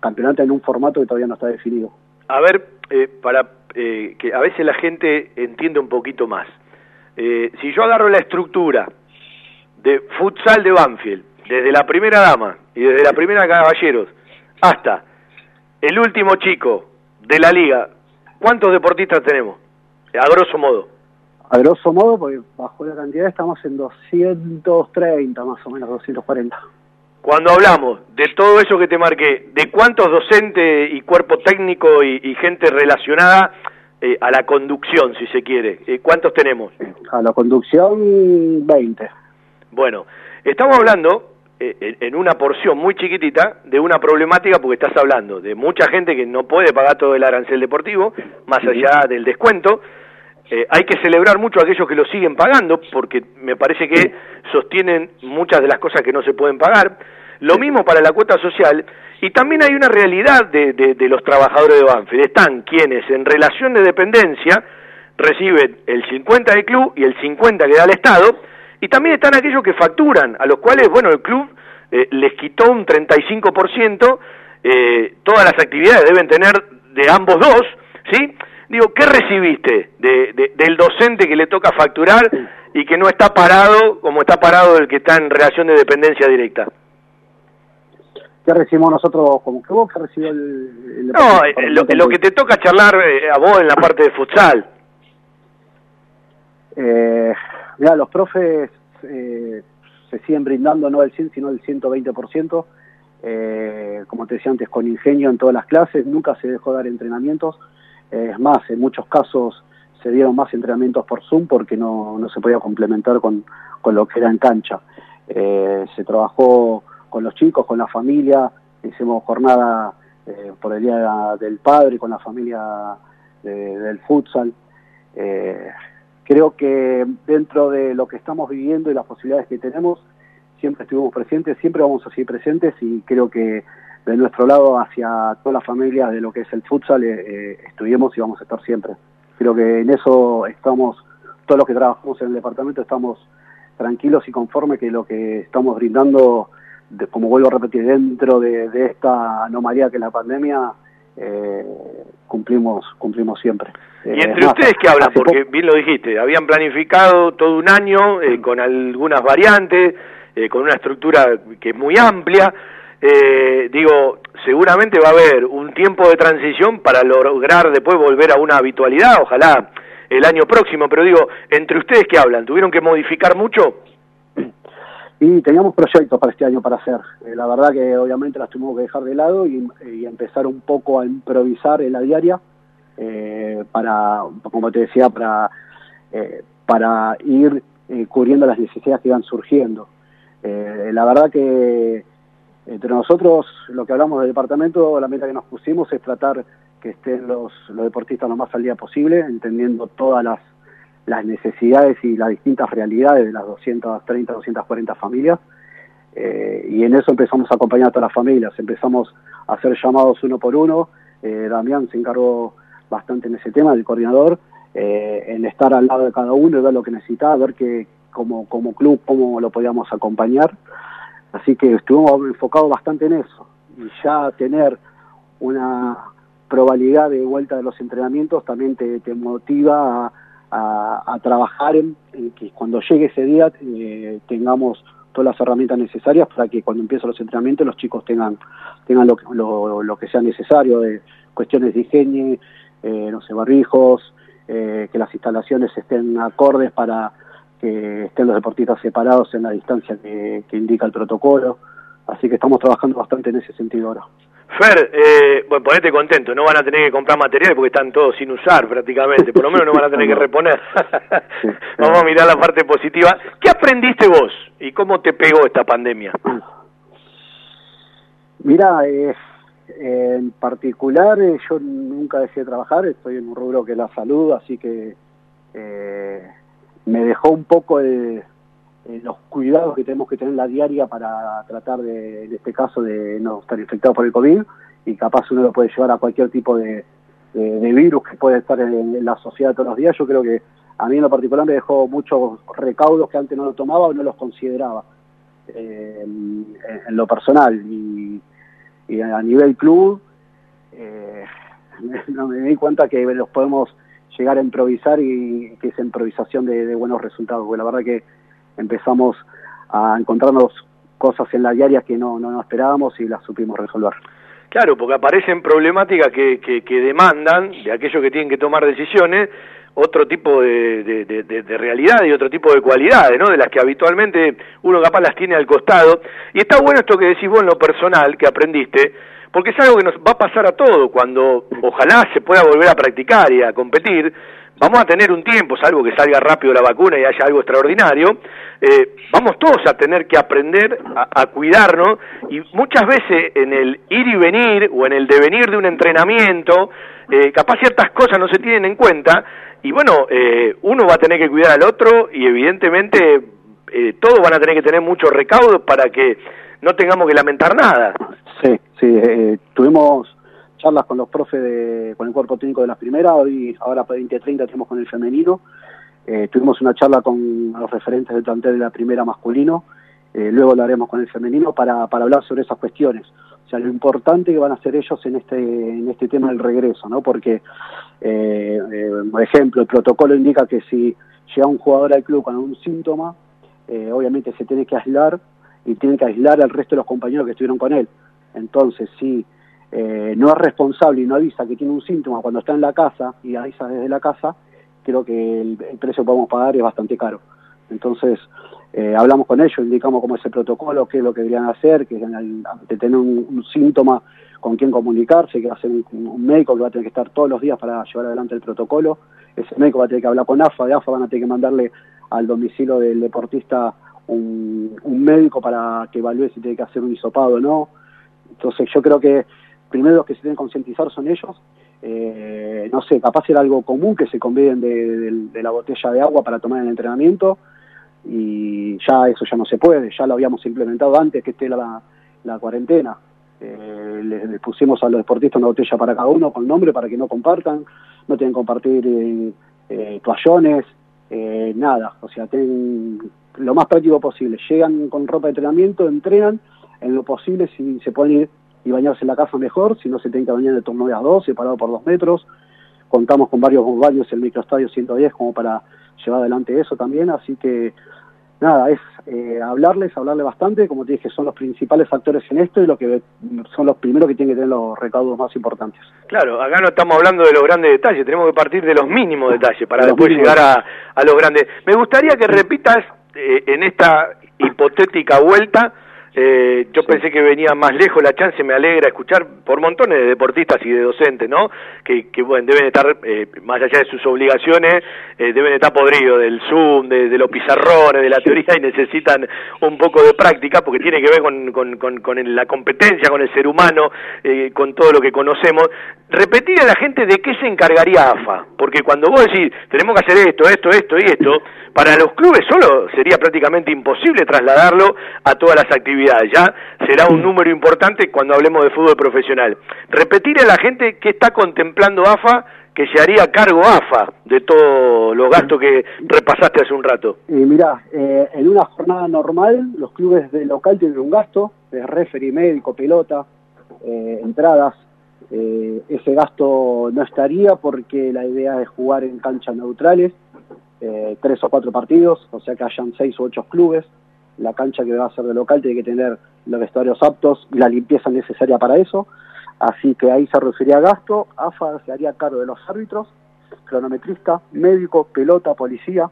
campeonato en un formato que todavía no está definido. A ver, eh, para eh, que a veces la gente entienda un poquito más. Eh, si yo agarro la estructura de futsal de Banfield, desde la primera dama y desde la primera caballeros hasta el último chico de la liga, ¿cuántos deportistas tenemos? A grosso modo. A grosso modo, porque bajo la cantidad estamos en 230 más o menos, 240. Cuando hablamos de todo eso que te marqué, ¿de cuántos docentes y cuerpo técnico y, y gente relacionada eh, a la conducción, si se quiere? Eh, ¿Cuántos tenemos? A la conducción, 20. Bueno, estamos hablando en en una porción muy chiquitita de una problemática porque estás hablando de mucha gente que no puede pagar todo el arancel deportivo, más allá del descuento. Eh, hay que celebrar mucho a aquellos que lo siguen pagando porque me parece que sostienen muchas de las cosas que no se pueden pagar. Lo mismo para la cuota social y también hay una realidad de, de- de los trabajadores de Banfield. Están quienes en relación de dependencia reciben el 50 del club y el 50 que da el Estado y también están aquellos que facturan, a los cuales, bueno, el club eh, les quitó un 35%, eh, todas las actividades deben tener de ambos dos, ¿sí? Digo, ¿qué recibiste de, de- del docente que le toca facturar y que no está parado como está parado el que está en relación de dependencia directa? ¿Qué recibimos nosotros como que vos? ¿Qué recibió el, el No, eh, lo, lo que te toca charlar eh, a vos en la parte de futsal. Eh, mira, los profes eh, se siguen brindando no el 100, sino el 120%. Eh, como te decía antes, con ingenio en todas las clases, nunca se dejó dar entrenamientos. Eh, es más, en muchos casos se dieron más entrenamientos por Zoom porque no, no se podía complementar con, con lo que era en cancha. Eh, se trabajó con los chicos, con la familia, hicimos jornada por el Día del Padre con la familia de- del futsal. Creo que dentro de lo que estamos viviendo y las posibilidades que tenemos, siempre estuvimos presentes, siempre vamos a seguir presentes y creo que de nuestro lado hacia todas las familias de lo que es el futsal eh, eh, estuvimos y vamos a estar siempre. Creo que en eso estamos, todos los que trabajamos en el departamento estamos tranquilos y conformes que lo que estamos brindando, como vuelvo a repetir, dentro de, de esta anomalía que es la pandemia, eh, cumplimos cumplimos siempre. ¿Y Eh, entre más, ustedes qué hablan? Porque bien lo dijiste, habían planificado todo un año eh, con algunas variantes, eh, con una estructura que es muy amplia. Eh, digo, seguramente va a haber un tiempo de transición para lograr después volver a una habitualidad, ojalá el año próximo, pero digo, entre ustedes qué hablan, ¿tuvieron que modificar mucho? Y teníamos proyectos para este año para hacer. Eh, la verdad que obviamente las tuvimos que dejar de lado y, empezar un poco a improvisar en la diaria eh, para, como te decía, para, eh, para ir eh, cubriendo las necesidades que iban surgiendo. Eh, la verdad que entre nosotros, lo que hablamos del departamento, la meta que nos pusimos es tratar que estén los, los deportistas lo más al día posible, entendiendo todas las las necesidades y las distintas realidades de las 230, 240 familias. Eh, y en eso empezamos a acompañar a todas las familias, empezamos a hacer llamados uno por uno. Eh, Damián se encargó bastante en ese tema, el coordinador, eh, en estar al lado de cada uno y ver lo que necesitaba, ver que como, como club cómo lo podíamos acompañar. Así que estuvimos enfocados bastante en eso. Y ya tener una probabilidad de vuelta de los entrenamientos también te, te motiva a, a, a trabajar en, en, que cuando llegue ese día eh, tengamos todas las herramientas necesarias para que cuando empiecen los entrenamientos los chicos tengan tengan lo, lo, lo que sea necesario de cuestiones de higiene, eh, no sé, barbijos, eh, que las instalaciones estén acordes para que estén los deportistas separados en la distancia que indica el protocolo. Así que estamos trabajando bastante en ese sentido ahora. Fer, eh, bueno, ponete contento, no van a tener que comprar materiales porque están todos sin usar prácticamente, por lo menos no van a tener que reponer. Vamos a mirar la parte positiva. ¿Qué aprendiste vos y cómo te pegó esta pandemia? Mira, eh, en particular eh, yo nunca dejé de trabajar, estoy en un rubro que es la salud, así que eh, me dejó un poco el, eh, los cuidados que tenemos que tener en la diaria para tratar de, en este caso, de no estar infectado por el COVID y capaz uno lo puede llevar a cualquier tipo de, de, virus que puede estar en, la sociedad todos los días. Yo creo que a mí en lo particular me dejó muchos recaudos que antes no lo tomaba o no los consideraba eh, en, lo personal y, a nivel club eh, no me di cuenta que los podemos llegar a improvisar y que esa improvisación de, de buenos resultados, porque la verdad que empezamos a encontrarnos cosas en la diaria que no, no, no esperábamos y las supimos resolver. Claro, porque aparecen problemáticas que, que, demandan de aquellos que tienen que tomar decisiones otro tipo de, de, realidad y otro tipo de cualidades, ¿no? De las que habitualmente uno capaz las tiene al costado. Y está bueno esto que decís vos en lo personal, que aprendiste, porque es algo que nos va a pasar a todos cuando ojalá se pueda volver a practicar y a competir, vamos a tener un tiempo, salvo que salga rápido la vacuna y haya algo extraordinario, eh, vamos todos a tener que aprender a, cuidarnos y muchas veces en el ir y venir o en el devenir de un entrenamiento, eh, capaz ciertas cosas no se tienen en cuenta y bueno, eh, uno va a tener que cuidar al otro y evidentemente eh, todos van a tener que tener muchos recaudos para que no tengamos que lamentar nada. Sí, sí, tuvimos charlas con los profes de, con el cuerpo técnico de las primeras, hoy ahora para 2030 tenemos con el femenino, eh, tuvimos una charla con los referentes del plantel de la primera masculino, eh, luego lo haremos con el femenino para, para hablar sobre esas cuestiones. O sea, lo importante que van a hacer ellos en este, en este tema del regreso, ¿no? Porque, eh, eh, por ejemplo, el protocolo indica que si llega un jugador al club con algún síntoma, eh, obviamente se tiene que aislar y tiene que aislar al resto de los compañeros que estuvieron con él. Entonces, si eh, no es responsable y no avisa que tiene un síntoma cuando está en la casa y avisa desde la casa, creo que el, precio que podemos pagar es bastante caro. Entonces, eh, hablamos con ellos, indicamos cómo es el protocolo, qué es lo que deberían hacer, que de tener un, un, síntoma con quién comunicarse, que va a ser un, un, médico que va a tener que estar todos los días para llevar adelante el protocolo. Ese médico va a tener que hablar con AFA, de AFA van a tener que mandarle al domicilio del deportista un, un médico para que evalúe si tiene que hacer un hisopado o no. Entonces yo creo que primero los que se tienen que concientizar son ellos eh, no sé, capaz era algo común que se conviden de, de- de la botella de agua para tomar el entrenamiento y ya eso ya no se puede, ya lo habíamos implementado antes que esté la, la cuarentena. Eh, les, pusimos a los deportistas una botella para cada uno con nombre para que no compartan, no tienen que compartir eh, eh, toallones, eh, nada, o sea, tienen lo más práctico posible. Llegan con ropa de entrenamiento, entrenan, en lo posible si se pueden y bañarse en la casa mejor, si no se tienen que bañar en el turno de a dos, separado por dos metros. Contamos con varios en el microestadio 110 como para llevar adelante eso también, así que nada, es eh, hablarles, hablarle bastante, como te dije, son los principales factores en esto y lo que son los primeros que tienen que tener los recaudos más importantes. Claro, acá no estamos hablando de los grandes detalles, tenemos que partir de los mínimos detalles para después mínimos. llegar a, a los grandes. Me gustaría que repitas eh, en esta hipotética vuelta, eh, yo pensé que venía más lejos la chance, me alegra escuchar por montones de deportistas y de docentes, ¿no? Que, que bueno, deben estar, eh, más allá de sus obligaciones, eh, deben estar podridos del Zoom, de, de los pizarrones, de la teoría y necesitan un poco de práctica porque tiene que ver con, con, con, con la competencia, con el ser humano, eh, con todo lo que conocemos. Repetir a la gente de qué se encargaría AFA, porque cuando vos decís, tenemos que hacer esto, esto, esto y esto, para los clubes solo sería prácticamente imposible trasladarlo a todas las actividades. Ya será un número importante cuando hablemos de fútbol profesional. Repetir a la gente qué está contemplando AFA, que se haría cargo AFA de todos los gastos que repasaste hace un rato. Y mirá, eh, en una jornada normal, los clubes de local tienen un gasto de referee médico, pelota, eh, entradas. Eh, ese gasto no estaría porque la idea es jugar en canchas neutrales, eh, tres o cuatro partidos, o sea que hayan seis o ocho clubes. La cancha que va a ser de local tiene que tener los vestuarios aptos y la limpieza necesaria para eso. Así que ahí se reduciría gasto. AFA se haría cargo de los árbitros, cronometrista, médico, pelota, policía,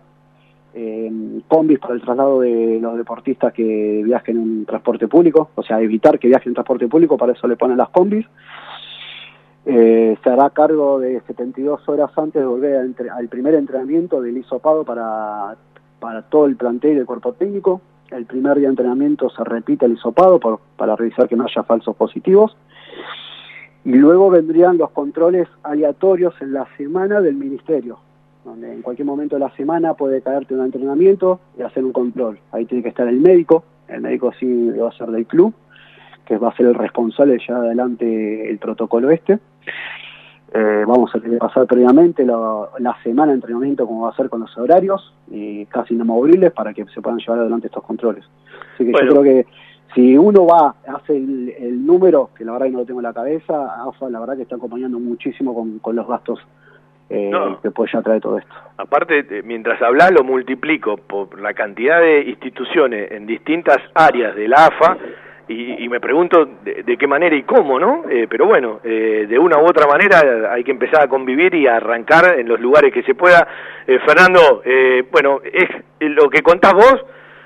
eh, combis para el traslado de los deportistas que viajen en transporte público, o sea, evitar que viajen en transporte público, para eso le ponen las combis. Eh, se hará cargo de 72 horas antes de volver entre- al primer entrenamiento del hisopado para, para todo el plantel y el cuerpo técnico. El primer día de entrenamiento se repite el hisopado por- para revisar que no haya falsos positivos. Y luego vendrían los controles aleatorios en la semana del ministerio, donde en cualquier momento de la semana puede caerte un entrenamiento y hacer un control. Ahí tiene que estar el médico, el médico sí va a ser del club, que va a ser el responsable de llevar adelante el protocolo este. Eh, vamos a tener que pasar previamente la, la semana de entrenamiento como va a ser con los horarios y casi inamovibles para que se puedan llevar adelante estos controles. Así que Bueno. yo creo que si uno va, hace el, el número, que la verdad que no lo tengo en la cabeza, AFA la verdad que está acompañando muchísimo con, con los gastos eh, No. que puede ya traer todo esto. Aparte, eh, mientras hablas lo multiplico por la cantidad de instituciones en distintas áreas de la AFA y, y me pregunto de, de qué manera y cómo, ¿no? Eh, pero bueno, eh, de una u otra manera hay que empezar a convivir y a arrancar en los lugares que se pueda. Eh, Fernando, eh, bueno, es lo que contás vos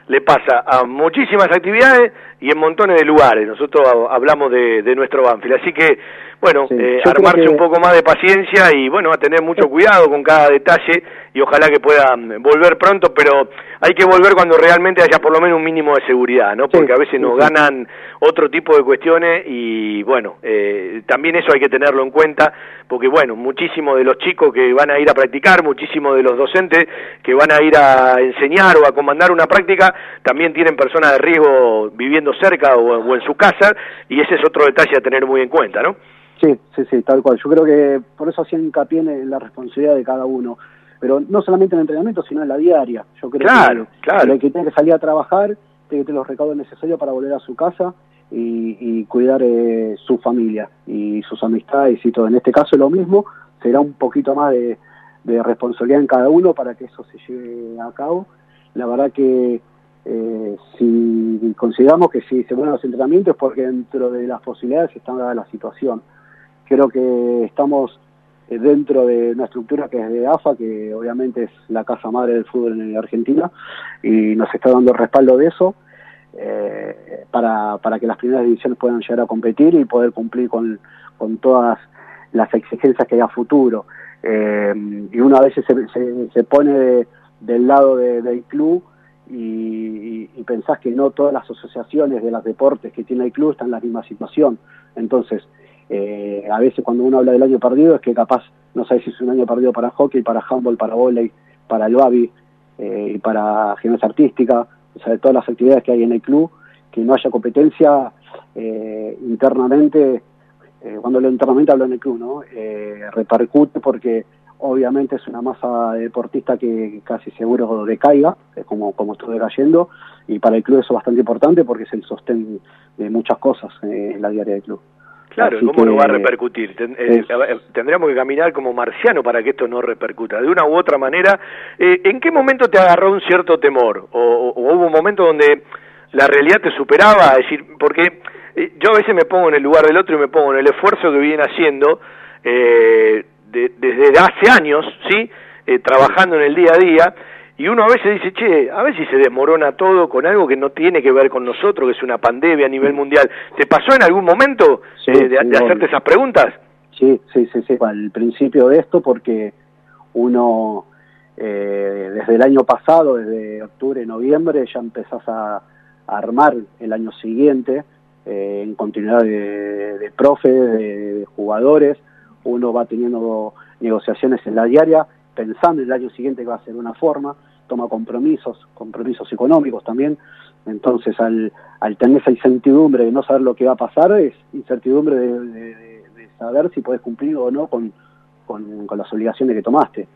le pasa a muchísimas actividades y en montones de lugares. Nosotros ha- hablamos de, de nuestro Banfield, así que, bueno, Sí, eh, armarse que- un poco más de paciencia y, bueno, a tener mucho cuidado con cada detalle y ojalá que puedan volver pronto, pero hay que volver cuando realmente haya por lo menos un mínimo de seguridad, ¿no? Porque a veces nos sí. ganan otro tipo de cuestiones y, bueno, eh, también eso hay que tenerlo en cuenta, porque, bueno, muchísimos de los chicos que van a ir a practicar, muchísimos de los docentes que van a ir a enseñar o a comandar una práctica, también tienen personas de riesgo viviendo cerca o, o en su casa, y ese es otro detalle a tener muy en cuenta, ¿no? Sí, sí, sí, tal cual. Yo creo que por eso hacía hincapié en la responsabilidad de cada uno. Pero no solamente en el entrenamiento, sino en la diaria. Yo creo Claro, que, claro. que tiene que salir a trabajar tiene que tener los recaudos necesarios para volver a su casa y, y cuidar eh, su familia y sus amistades y todo. En este caso lo mismo, será un poquito más de, de responsabilidad en cada uno para que eso se lleve a cabo. La verdad que eh, si consideramos que si se ponen los entrenamientos es porque dentro de las posibilidades está dada la situación. Creo que estamos eh, dentro de una estructura que es de AFA, que obviamente es la casa madre del fútbol en Argentina, y nos está dando el respaldo de eso eh, para, para que las primeras divisiones puedan llegar a competir y poder cumplir con, con todas las exigencias que hay a futuro. Eh, y una vez se, se, se pone de- del lado de- del club y, y- pensás que no todas las asociaciones de los deportes que tiene el club están en la misma situación. Entonces, Eh, a veces cuando uno habla del año perdido es que capaz no sabes si es un año perdido para hockey, para handball, para volei, para el babi eh, y para gimnasia artística, o sea, de todas las actividades que hay en el club, que no haya competencia eh, internamente, eh, cuando hablo internamente hablo en el club, ¿no? Eh, repercute porque obviamente es una masa de deportista que casi seguro decaiga, como, como estuve cayendo, y para el club eso es bastante importante porque es el sostén de muchas cosas eh, en la diaria del club. Claro, Así ¿cómo no que- va a repercutir? Eh, tendríamos que caminar como marciano para que esto no repercuta. De una u otra manera, eh, ¿en qué momento te agarró un cierto temor? ¿O, o- hubo un momento donde la realidad te superaba? Es decir, porque yo a veces me pongo en el lugar del otro y me pongo en el esfuerzo que viene haciendo eh, de- desde hace años, ¿sí? Eh, trabajando en el día a día. Y uno a veces dice, che, a ver si se desmorona todo con algo que no tiene que ver con nosotros, que es una pandemia a nivel mundial. ¿Te pasó en algún momento Sí, eh, de, hacerte esas preguntas? Sí, sí, sí, sí, al principio de esto porque uno eh, desde el año pasado, desde octubre, noviembre, ya empezás a, a armar el año siguiente eh, en continuidad de, de profes, de, de jugadores, uno va teniendo negociaciones en la diaria pensando en el año siguiente que va a ser una forma, toma compromisos, compromisos económicos también, entonces al, al tener esa incertidumbre de no saber lo que va a pasar, es incertidumbre de saber si puedes cumplir o no con, con, con las obligaciones que tomaste.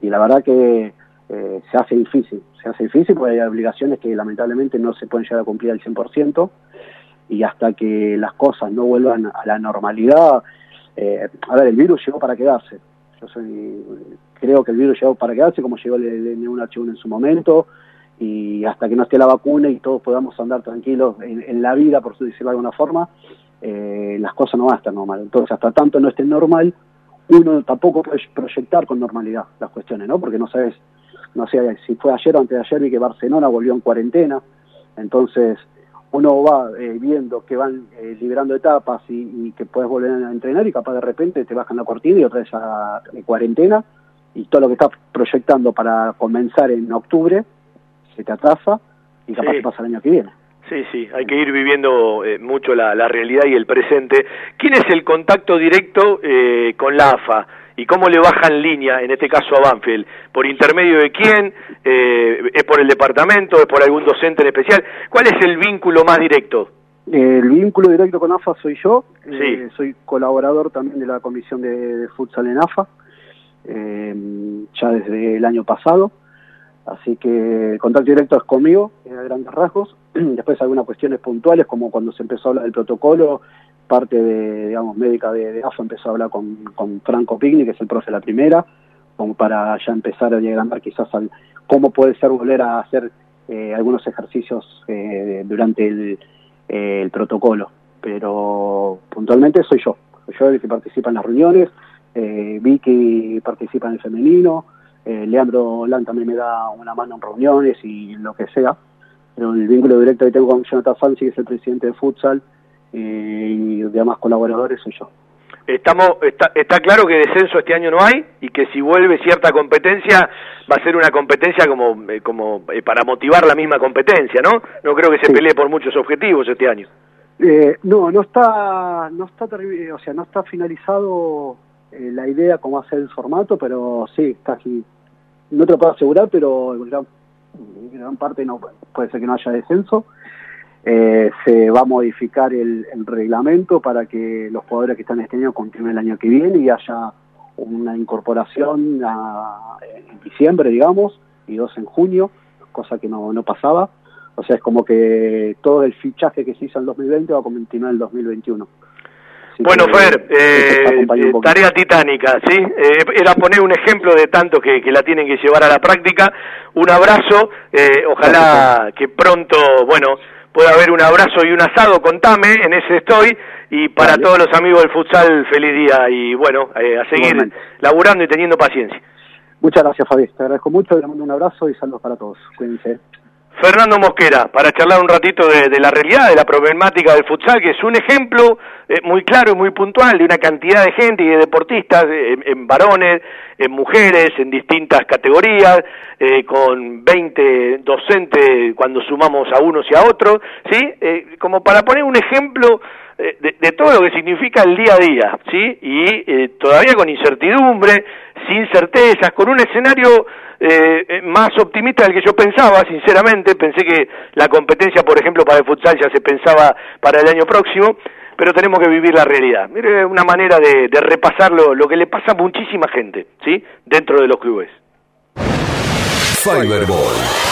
Y la verdad que eh, se hace difícil, se hace difícil porque hay obligaciones que lamentablemente no se pueden llegar a cumplir al 100% y hasta que las cosas no vuelvan a la normalidad, eh, a ver, el virus llegó para quedarse. Yo soy, creo que el virus llegó para quedarse, como llegó el, el N1H1 en su momento, y hasta que no esté la vacuna y todos podamos andar tranquilos en, en la vida, por decirlo de alguna forma, eh, las cosas no van a estar normal. Entonces, hasta tanto no esté normal, uno tampoco puede proyectar con normalidad las cuestiones, ¿no? Porque no sabes, no sé, si fue ayer o antes de ayer, vi que Barcelona volvió en cuarentena, entonces uno va eh, viendo que van eh, liberando etapas y, y que puedes volver a entrenar y capaz de repente te bajan la cortina y otra vez a eh, cuarentena y todo lo que estás proyectando para comenzar en octubre se te atrasa y capaz Sí. que pasa el año que viene. Sí, sí, hay que ir viviendo eh, mucho la, la realidad y el presente. ¿Quién es el contacto directo eh, con la AFA? ¿Y cómo le bajan línea, en este caso a Banfield? ¿Por intermedio de quién? Eh, ¿Es por el departamento? ¿Es por algún docente en especial? ¿Cuál es el vínculo más directo? El vínculo directo con AFA soy yo, Sí. eh, soy colaborador también de la comisión de, de futsal en AFA, eh, ya desde el año pasado, así que el contacto directo es conmigo, eh, a grandes rasgos, después algunas cuestiones puntuales, como cuando se empezó a hablar del protocolo, parte de, digamos, médica de, de AFA empezó a hablar con, con Franco Pigni, que es el profe de la primera, como para ya empezar a llegar quizás al cómo puede ser volver a hacer eh, algunos ejercicios eh, durante el, eh, el protocolo. Pero puntualmente soy yo, soy yo el que participa en las reuniones, eh, Vicky participa en el femenino, eh, Leandro Lan también me da una mano en reuniones y lo que sea, pero el vínculo directo que tengo con Jonathan Fancy, que es el presidente de futsal, eh, y demás colaboradores soy yo. Estamos, está, está claro que descenso este año no hay y que si vuelve cierta competencia va a ser una competencia como, eh, como eh, para motivar la misma competencia, ¿no? No creo que se Sí. pelee por muchos objetivos este año. Eh, no, no está, no está, o sea, no está finalizado eh, la idea cómo hacer el formato, pero sí, casi, no te lo puedo asegurar, pero en gran, gran parte no puede ser que no haya descenso. Eh, se va a modificar el, el reglamento para que los jugadores que están este año continúen el año que viene y haya una incorporación a- en diciembre, digamos, y dos en junio, cosa que no, no pasaba. O sea, es como que todo el fichaje que se hizo en 2020 va a continuar en el 2021. Así Bueno, que, Fer, eh, tarea titánica, ¿sí? Eh, era poner un ejemplo de tantos que, que la tienen que llevar a la práctica. Un abrazo, eh, ojalá que pronto, bueno, pueda haber un abrazo y un asado, contame, en ese estoy. Y para Vale. todos los amigos del futsal, feliz día y bueno, eh, a seguir Igualmente. laburando y teniendo paciencia. Muchas gracias, Fabi. Te agradezco mucho. Le mando un abrazo y saludos para todos. Cuídense. Fernando Mosquera, para charlar un ratito de, de la realidad, de la problemática del futsal, que es un ejemplo eh, muy claro y muy puntual de una cantidad de gente y de deportistas, eh, en, varones, en mujeres, en distintas categorías, eh, con 20 docentes cuando sumamos a unos y a otros, ¿sí? Eh, como para poner un ejemplo de, de todo lo que significa el día a día, ¿sí? Y eh, todavía con incertidumbre, sin certezas, con un escenario eh, más optimista del que yo pensaba, sinceramente, pensé que la competencia, por ejemplo, para el futsal ya se pensaba para el año próximo, pero tenemos que vivir la realidad. Mire, una manera de, de repasar lo, lo que le pasa a muchísima gente, ¿sí? Dentro de los clubes. Fiberball.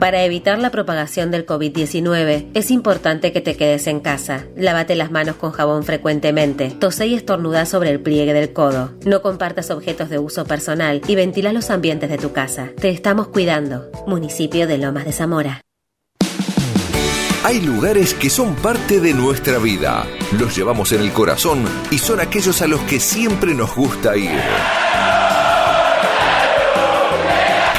Para evitar la propagación del COVID-19, es importante que te quedes en casa. Lávate las manos con jabón frecuentemente. Tose y estornuda sobre el pliegue del codo. No compartas objetos de uso personal y ventila los ambientes de tu casa. Te estamos cuidando. Municipio de Lomas de Zamora. Hay lugares que son parte de nuestra vida. Los llevamos en el corazón y son aquellos a los que siempre nos gusta ir.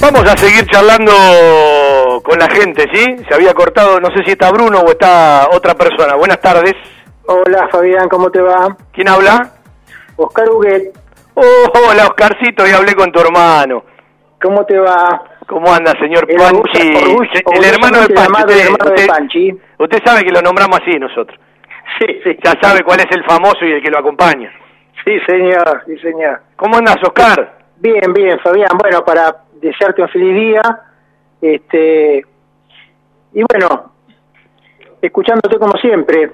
Vamos a seguir charlando con la gente, ¿sí? Se había cortado, no sé si está Bruno o está otra persona. Buenas tardes. Hola Fabián, ¿cómo te va? ¿Quién habla? Oscar Huguet. Oh, hola Oscarcito, y hablé con tu hermano. ¿Cómo te va? ¿Cómo anda, señor El Panchi? orgullo- el hermano de Panchi. Usted, hermano de Panchi. usted sabe que lo nombramos así nosotros. Sí, sí. Ya sabe cuál es el famoso y el que lo acompaña. Sí, señor, sí, señor. ¿Cómo andas, Oscar? Bien, bien, Fabián. Bueno, para desearte un feliz día, este, y bueno, escuchándote como siempre.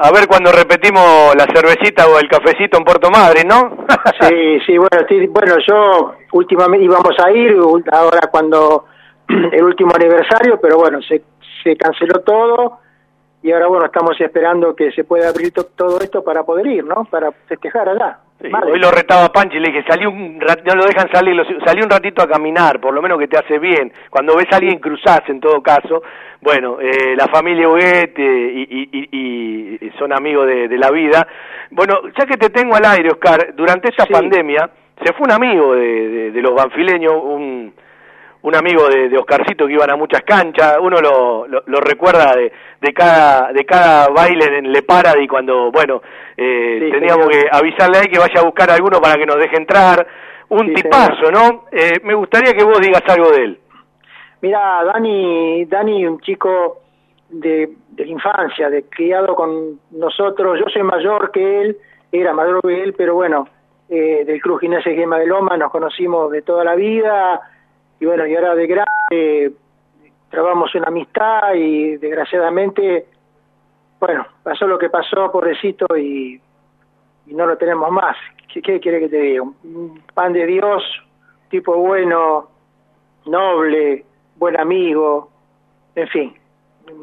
A ver cuando repetimos la cervecita o el cafecito en Puerto Madre, ¿no? Sí, sí, bueno, sí, bueno, yo últimamente íbamos a ir, ahora cuando el último aniversario, pero bueno, se, se canceló todo y ahora bueno, estamos esperando que se pueda abrir to- todo esto para poder ir, ¿no? Para festejar allá. Sí, hoy lo retaba Panchi y le dije, salí un rat- no lo dejan salir, lo- salí un ratito a caminar, por lo menos que te hace bien. Cuando ves a alguien cruzás, en todo caso, bueno, eh, la familia Huguet eh, y, y- y- son amigos de, de la vida. Bueno, ya que te tengo al aire, Oscar, durante esta pandemia se fue un amigo de, de- de los banfileños, un, un amigo de, de Oscarcito que iban a muchas canchas, uno lo, lo, lo recuerda de, de cada de cada baile en Le Paradis cuando, bueno, eh, Sí, teníamos señor. que avisarle a él que vaya a buscar a alguno para que nos deje entrar, un Sí, tipazo, ¿no? Eh, me gustaría que vos digas algo de él. Mira, Dani, Dani, un chico de, de la infancia, de criado con nosotros. Yo soy mayor que él, era mayor que él, pero bueno, eh, del Club Gimnasia Gema de Loma nos conocimos de toda la vida y bueno, y ahora de grande trabamos una amistad y desgraciadamente, bueno, pasó lo que pasó, pobrecito, y, y no lo tenemos más. ¿Qué, qué quiere que te diga? Un pan de Dios, tipo bueno, noble, buen amigo, en fin,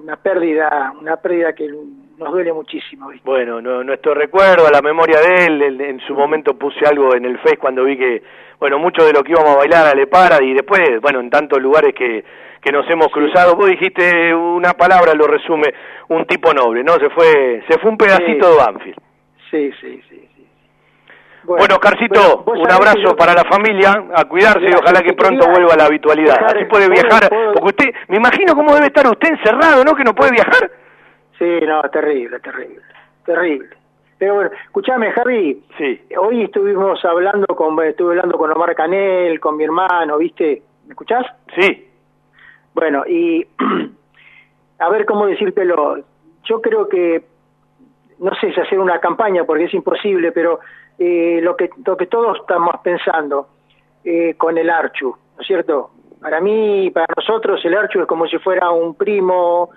una pérdida, una pérdida que nos duele muchísimo. ¿viste? Bueno, no- nuestro recuerdo, a la memoria de él, él- en su momento puse algo en el Face cuando vi que, bueno, mucho de lo que íbamos a bailar a Le Paradis y después, bueno, en tantos lugares que, que nos hemos cruzado, vos dijiste una palabra, lo resume, un tipo noble, ¿no? Se fue, se fue un pedacito Sí. de Banfield. Sí, sí, sí. sí. Bueno, vos un que abrazo para la familia, a cuidarse y ojalá que pronto vuelva a la habitualidad. dejar- Así puede ¿puedo- viajar, puedo- porque usted, me imagino cómo debe estar usted encerrado, ¿no? Que no puede viajar. Sí, no, terrible, terrible, terrible. Pero bueno, escúchame, Javi. Sí. Hoy estuvimos hablando con, estuve hablando con Omar Canel, con mi hermano, ¿viste? ¿Me escuchás? Sí. Bueno, y a ver cómo decírtelo. Yo creo que, no sé si hacer una campaña porque es imposible, pero eh, lo, que, lo que todos estamos pensando eh, con el Archu, ¿no es cierto? Para mí, para nosotros, el Archu es como si fuera un primo,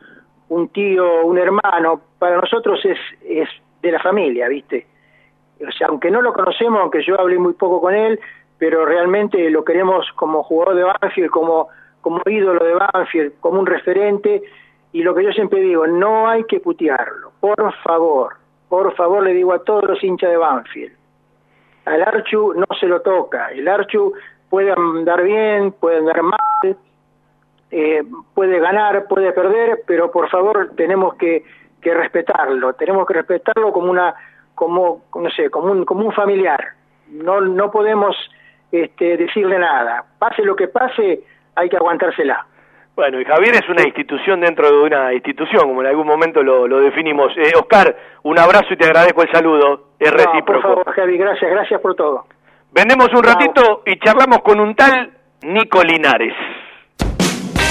un tío, un hermano. Para nosotros es, es de la familia, ¿viste? O sea, aunque no lo conocemos, aunque yo hablé muy poco con él, pero realmente lo queremos como jugador de Banfield, como, como ídolo de Banfield, como un referente, y lo que yo siempre digo, no hay que putearlo, por favor, por favor le digo a todos los hinchas de Banfield, al Archu no se lo toca, el Archu puede andar bien, puede andar mal, eh, puede ganar, puede perder, pero por favor tenemos que, que respetarlo, tenemos que respetarlo como una, como, no sé, como un, como un familiar, no, no podemos este, decirle nada, pase lo que pase, hay que aguantársela. Bueno, y Javier es una institución dentro de una institución, como en algún momento lo, lo definimos. Eh, Oscar, un abrazo y te agradezco el saludo. Es No, recíproco. por favor, Javi, gracias, gracias por todo. Vendemos un ratito y charlamos con un tal Nico Linares.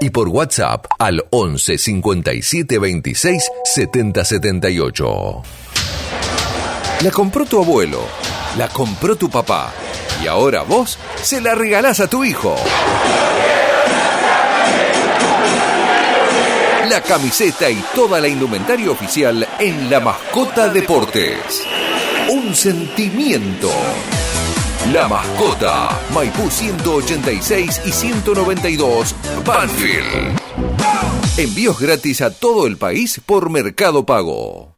y por WhatsApp al 11 57 26 70 78. La compró tu abuelo, la compró tu papá y ahora vos se la regalás a tu hijo. La camiseta y toda la indumentaria oficial en La Mascota Deportes. Un sentimiento. La Mascota, Maipú 186 y 192, Banfield. Envíos gratis a todo el país por Mercado Pago.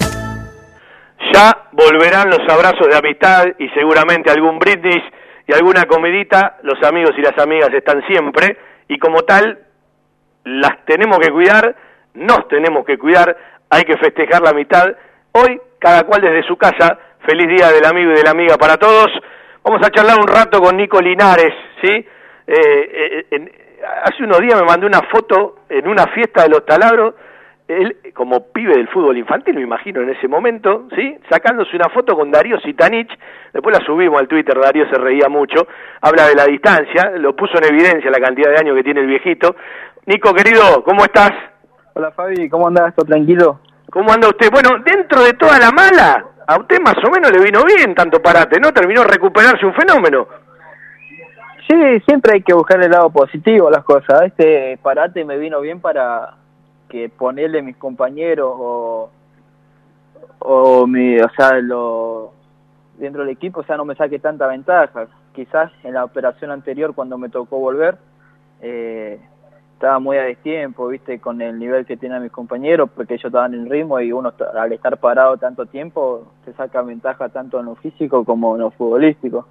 Ya volverán los abrazos de amistad y seguramente algún brindis y alguna comidita. Los amigos y las amigas están siempre y como tal las tenemos que cuidar, nos tenemos que cuidar, hay que festejar la mitad. Hoy, cada cual desde su casa, feliz día del amigo y de la amiga para todos. Vamos a charlar un rato con Nico Linares, ¿sí? Eh, eh, en- hace unos días me mandó una foto en una fiesta de los taladros, él como pibe del fútbol infantil, me imagino en ese momento, ¿sí? Sacándose una foto con Darío Sitanich, después la subimos al Twitter, Darío se reía mucho, habla de la distancia, lo puso en evidencia la cantidad de años que tiene el viejito. Nico, querido, ¿cómo estás? Hola Fabi, ¿cómo andás? ¿Todo tranquilo? ¿Cómo anda usted? Bueno, dentro de toda la mala, a usted más o menos le vino bien tanto parate, ¿no? Terminó recuperarse un fenómeno. Sí, siempre hay que buscar el lado positivo a las cosas. Este parate me vino bien para que ponerle mis compañeros o, o mi, o sea, lo, dentro del equipo, o sea, no me saque tanta ventaja. Quizás en la operación anterior, cuando me tocó volver, eh, estaba muy a destiempo, viste, con el nivel que tienen mis compañeros, porque ellos estaban en ritmo y uno al estar parado tanto tiempo, te saca ventaja tanto en lo físico como en lo futbolístico.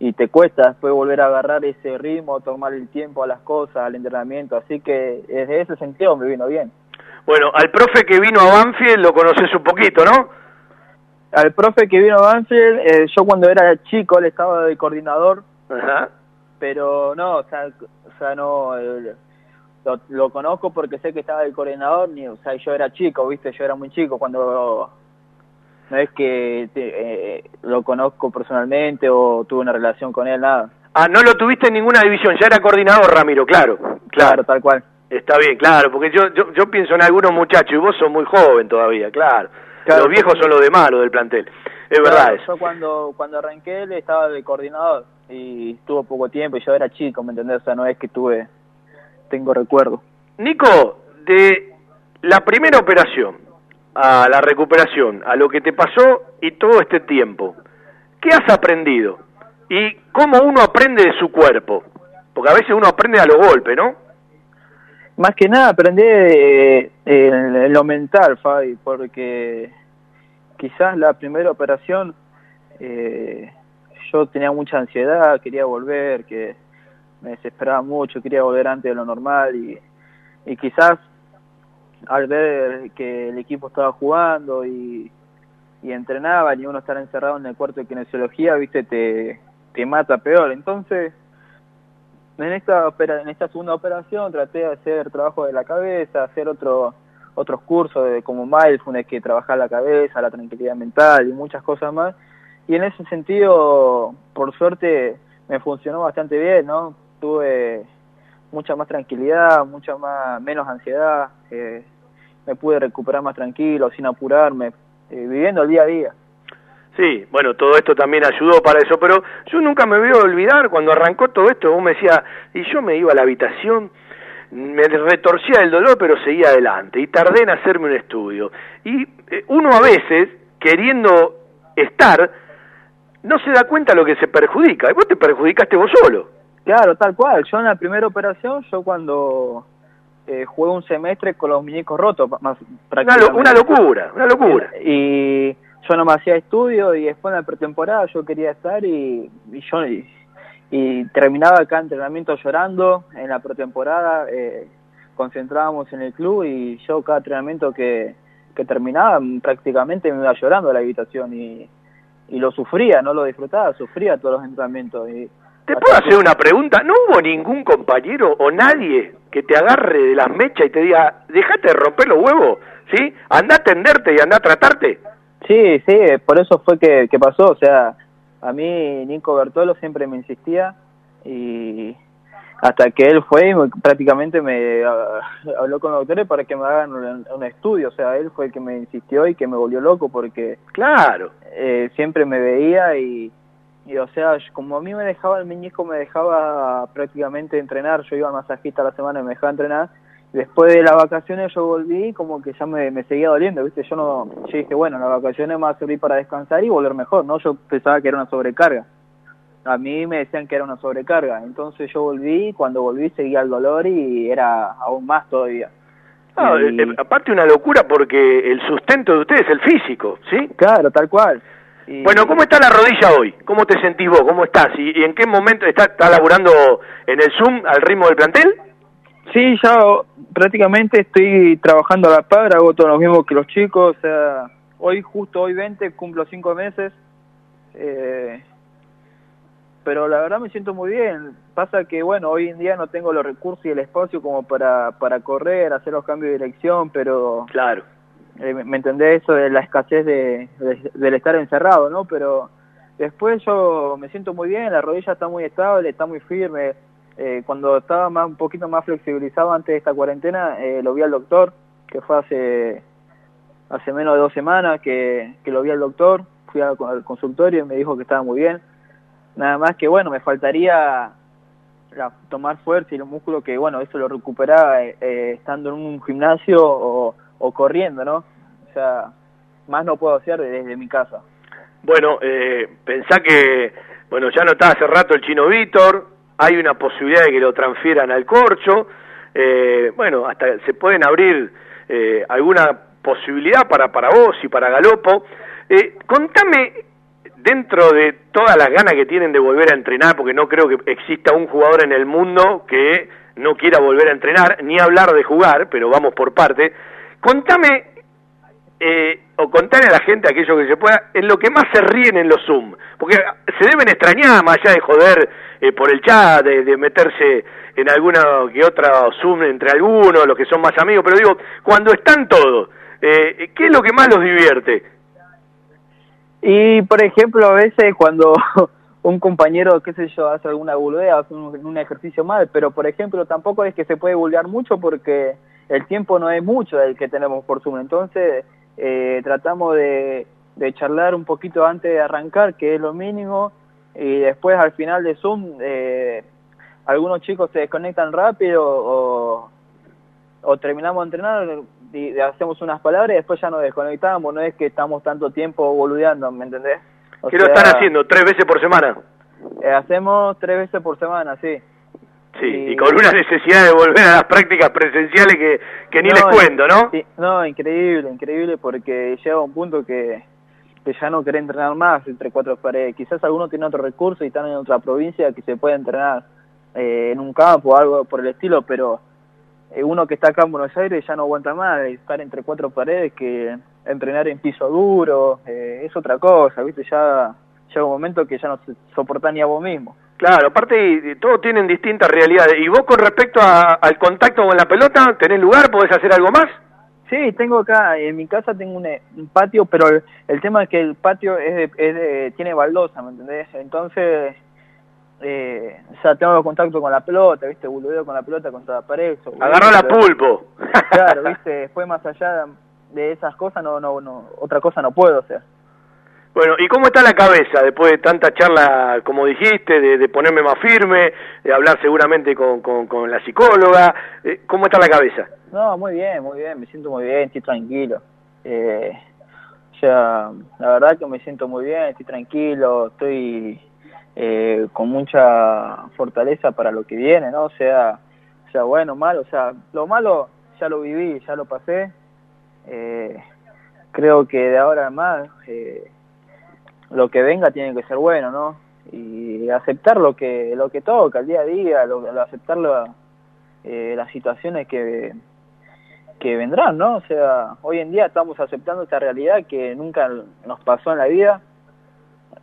Y te cuesta después volver a agarrar ese ritmo, tomar el tiempo a las cosas, al entrenamiento, así que desde ese sentido me vino bien. Bueno, al profe que vino a Banfield lo conoces un poquito, ¿no? Al profe que vino a Banfield, eh, yo cuando era chico él estaba de coordinador, Ajá. pero no, o sea, o sea no, lo, lo conozco porque sé que estaba de coordinador, ni, o sea, yo era chico, viste, yo era muy chico cuando no es que te- eh, lo conozco personalmente o tuve una relación con él, nada. Ah, no lo tuviste en ninguna división, ya era coordinador Ramiro, claro. Claro, tal cual. Está bien, claro, porque yo, yo, yo pienso en algunos muchachos y vos sos muy joven todavía, claro. Claro, los viejos son los de malo del plantel. Es verdad eso. Yo cuando, cuando arranqué él estaba de coordinador y estuvo poco tiempo y yo era chico, ¿me entendés? O sea, no es que tuve, tengo recuerdo. Nico, de la primera operación a la recuperación, a lo que te pasó y todo este tiempo, ¿qué has aprendido? ¿Y cómo uno aprende de su cuerpo? Porque a veces uno aprende a los golpes, ¿no? Más que nada aprendí eh, en, en lo mental, Fabi, porque quizás la primera operación eh, yo tenía mucha ansiedad, quería volver, que me desesperaba mucho, quería volver antes de lo normal y, y quizás al ver que el equipo estaba jugando y, y entrenaban y uno estar encerrado en el cuarto de kinesiología, viste, te, te mata peor. Entonces, en esta en esta segunda operación traté de hacer trabajo de la cabeza, hacer otro otros cursos de, como mindfulness que trabajar la cabeza, la tranquilidad mental y muchas cosas más. Y en ese sentido, por suerte, me funcionó bastante bien, ¿no? Tuve mucha más tranquilidad, mucha más menos ansiedad, eh, me pude recuperar más tranquilo, sin apurarme, eh, viviendo el día a día. Sí, bueno, todo esto también ayudó para eso, pero yo nunca me voy a olvidar cuando arrancó todo esto, vos me decías, y yo me iba a la habitación, me retorcía el dolor, pero seguía adelante, y tardé en hacerme un estudio. Y eh, uno a veces, queriendo estar, no se da cuenta lo que se perjudica, y vos te perjudicaste vos solo. Claro, tal cual. Yo en la primera operación, yo cuando eh, jugué un semestre con los muñecos rotos, más Una, lo- una locura, una locura. Y yo no me hacía estudio y después en la pretemporada yo quería estar y, y yo y, y terminaba cada entrenamiento llorando en la pretemporada, eh, concentrábamos en el club y yo cada entrenamiento que, que terminaba prácticamente me iba llorando a la habitación y, y lo sufría, no lo disfrutaba, sufría todos los entrenamientos. Y, ¿Te puedo hacer una pregunta? ¿No hubo ningún compañero o nadie que te agarre de las mechas y te diga, dejate de romper los huevos, ¿sí? Anda a atenderte y anda a tratarte. Sí, sí, por eso fue que, que pasó. O sea, a mí Nico Bertolo siempre me insistía y hasta que él fue y me- prácticamente me ah, habló con los doctores para que me hagan un, un estudio. O sea, él fue el que me insistió y que me volvió loco porque Claro. eh, siempre me veía y, y, o sea, como a mí me dejaba el meñisco, me dejaba prácticamente entrenar. Yo iba al masajista a la semana y me dejaba entrenar. Después de las vacaciones yo volví como que ya me, me seguía doliendo, ¿viste? Yo no, yo dije, bueno, las vacaciones me va a servir para descansar y volver mejor, ¿no? Yo pensaba que era una sobrecarga. A mí me decían que era una sobrecarga. Entonces yo volví, cuando volví seguía el dolor y era aún más todavía. No, Y- eh, aparte una locura porque el sustento de ustedes es el físico, ¿sí? Claro, tal cual. Y- Bueno, ¿cómo está la rodilla hoy? ¿Cómo te sentís vos? ¿Cómo estás? ¿Y, y en qué momento estás está laburando en el Zoom al ritmo del plantel? Sí, ya prácticamente estoy trabajando a la par, hago todo lo mismo que los chicos, o sea, hoy justo hoy 20 cumplo cinco meses, eh, pero la verdad me siento muy bien. Pasa que, bueno, hoy en día no tengo los recursos y el espacio como para, para correr, hacer los cambios de dirección, pero... Claro. Eh, me- entendés eso de la escasez de, de- del estar encerrado, ¿no? Pero después yo me siento muy bien, la rodilla está muy estable, está muy firme. Eh, cuando estaba más un poquito más flexibilizado antes de esta cuarentena, eh, lo vi al doctor, que fue hace hace menos de dos semanas que, que lo vi al doctor, fui al, al consultorio y me dijo que estaba muy bien. Nada más que bueno, me faltaría la- tomar fuerza y los músculos que bueno, eso lo recuperaba eh, eh, estando en un gimnasio o, o corriendo, ¿no? O sea, más no puedo hacer desde mi casa. Bueno, eh, pensá que, bueno, ya no está hace rato el chino Víctor, hay una posibilidad de que lo transfieran al corcho, eh, bueno, hasta se pueden abrir eh, alguna posibilidad para, para vos y para Galopo. Eh, contame, dentro de todas las ganas que tienen de volver a entrenar, porque no creo que exista un jugador en el mundo que no quiera volver a entrenar, ni hablar de jugar, pero vamos por parte, contame eh, o contarle a la gente aquello que se pueda, en lo que más se ríen en los Zoom, porque se deben extrañar más allá de joder eh, por el chat, de, de meterse en alguna que otra Zoom entre algunos, los que son más amigos, pero digo, cuando están todos, eh, ¿qué es lo que más los divierte? Y, por ejemplo, a veces cuando un compañero, qué sé yo, hace alguna bulea, hace un, un ejercicio mal, pero, por ejemplo, tampoco es que se puede bullear mucho porque el tiempo no es mucho el que tenemos por Zoom. Entonces, eh, tratamos de, de charlar un poquito antes de arrancar, que es lo mínimo, y después al final de Zoom, eh, algunos chicos se desconectan rápido o, o terminamos de entrenar y hacemos unas palabras y después ya nos desconectamos, no es que estamos tanto tiempo boludeando, ¿me entendés? O ¿Qué lo están haciendo? ¿Tres veces por semana? eh, hacemos tres veces por semana, sí. Sí, y con una necesidad de volver a las prácticas presenciales que, que ni les cuento, ¿no? sí, no, increíble, increíble porque llega un punto que, que ya no querés entrenar más entre cuatro paredes. Quizás algunos tienen otro recurso y están en otra provincia que se puede entrenar eh, en un campo o algo por el estilo, pero eh, uno que está acá en Buenos Aires ya no aguanta más estar entre cuatro paredes que entrenar en piso duro, eh, es otra cosa, ¿viste? Ya llega un momento que ya no se soportás ni a vos mismo. Claro, aparte y todos tienen distintas realidades. ¿Y vos con respecto a- al contacto con la pelota, tenés lugar, podés hacer algo más? Sí, tengo acá, en mi casa tengo un, eh, un patio, pero el, el tema es que el patio es de, es de- tiene baldosa, ¿me entendés? Entonces, eh, o sea, tengo contacto con la pelota, ¿viste? Buludeo con la pelota contra la pared. eso, Agarró la pero- pulpo. Claro, ¿viste? Después más allá de esas cosas, no, no, no, otra cosa no puedo hacer. Bueno, ¿y cómo está la cabeza después de tanta charla, como dijiste, de, de ponerme más firme, de hablar seguramente con, con, la psicóloga? Eh, ¿Cómo está la cabeza? No, muy bien, muy bien, me siento muy bien, estoy tranquilo. Eh, o sea, la verdad que me siento muy bien, estoy tranquilo, estoy eh, con mucha fortaleza para lo que viene, ¿no? O sea, o sea, bueno, malo, o sea, lo malo ya lo viví, ya lo pasé. Eh, creo que de ahora en más eh, lo que venga tiene que ser bueno, ¿no? Y aceptar lo que lo que toca, el día a día, lo, aceptar lo- eh, las situaciones que, que vendrán, ¿no? O sea, hoy en día estamos aceptando esta realidad que nunca nos pasó en la vida.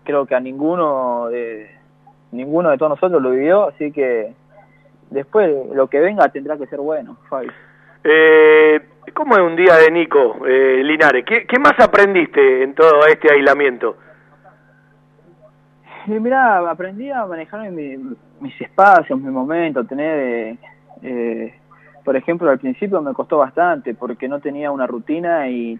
Creo que a ninguno de ninguno de todos nosotros lo vivió, así que después lo que venga tendrá que ser bueno, Fabi. Eh, ¿Cómo es un día de Nico eh, Linares? ¿Qué, ¿Qué más aprendiste en todo este aislamiento? Mira, aprendí a manejar mi- mis espacios, mis momentos, tener, eh, eh, por ejemplo, al principio me costó bastante porque no tenía una rutina y,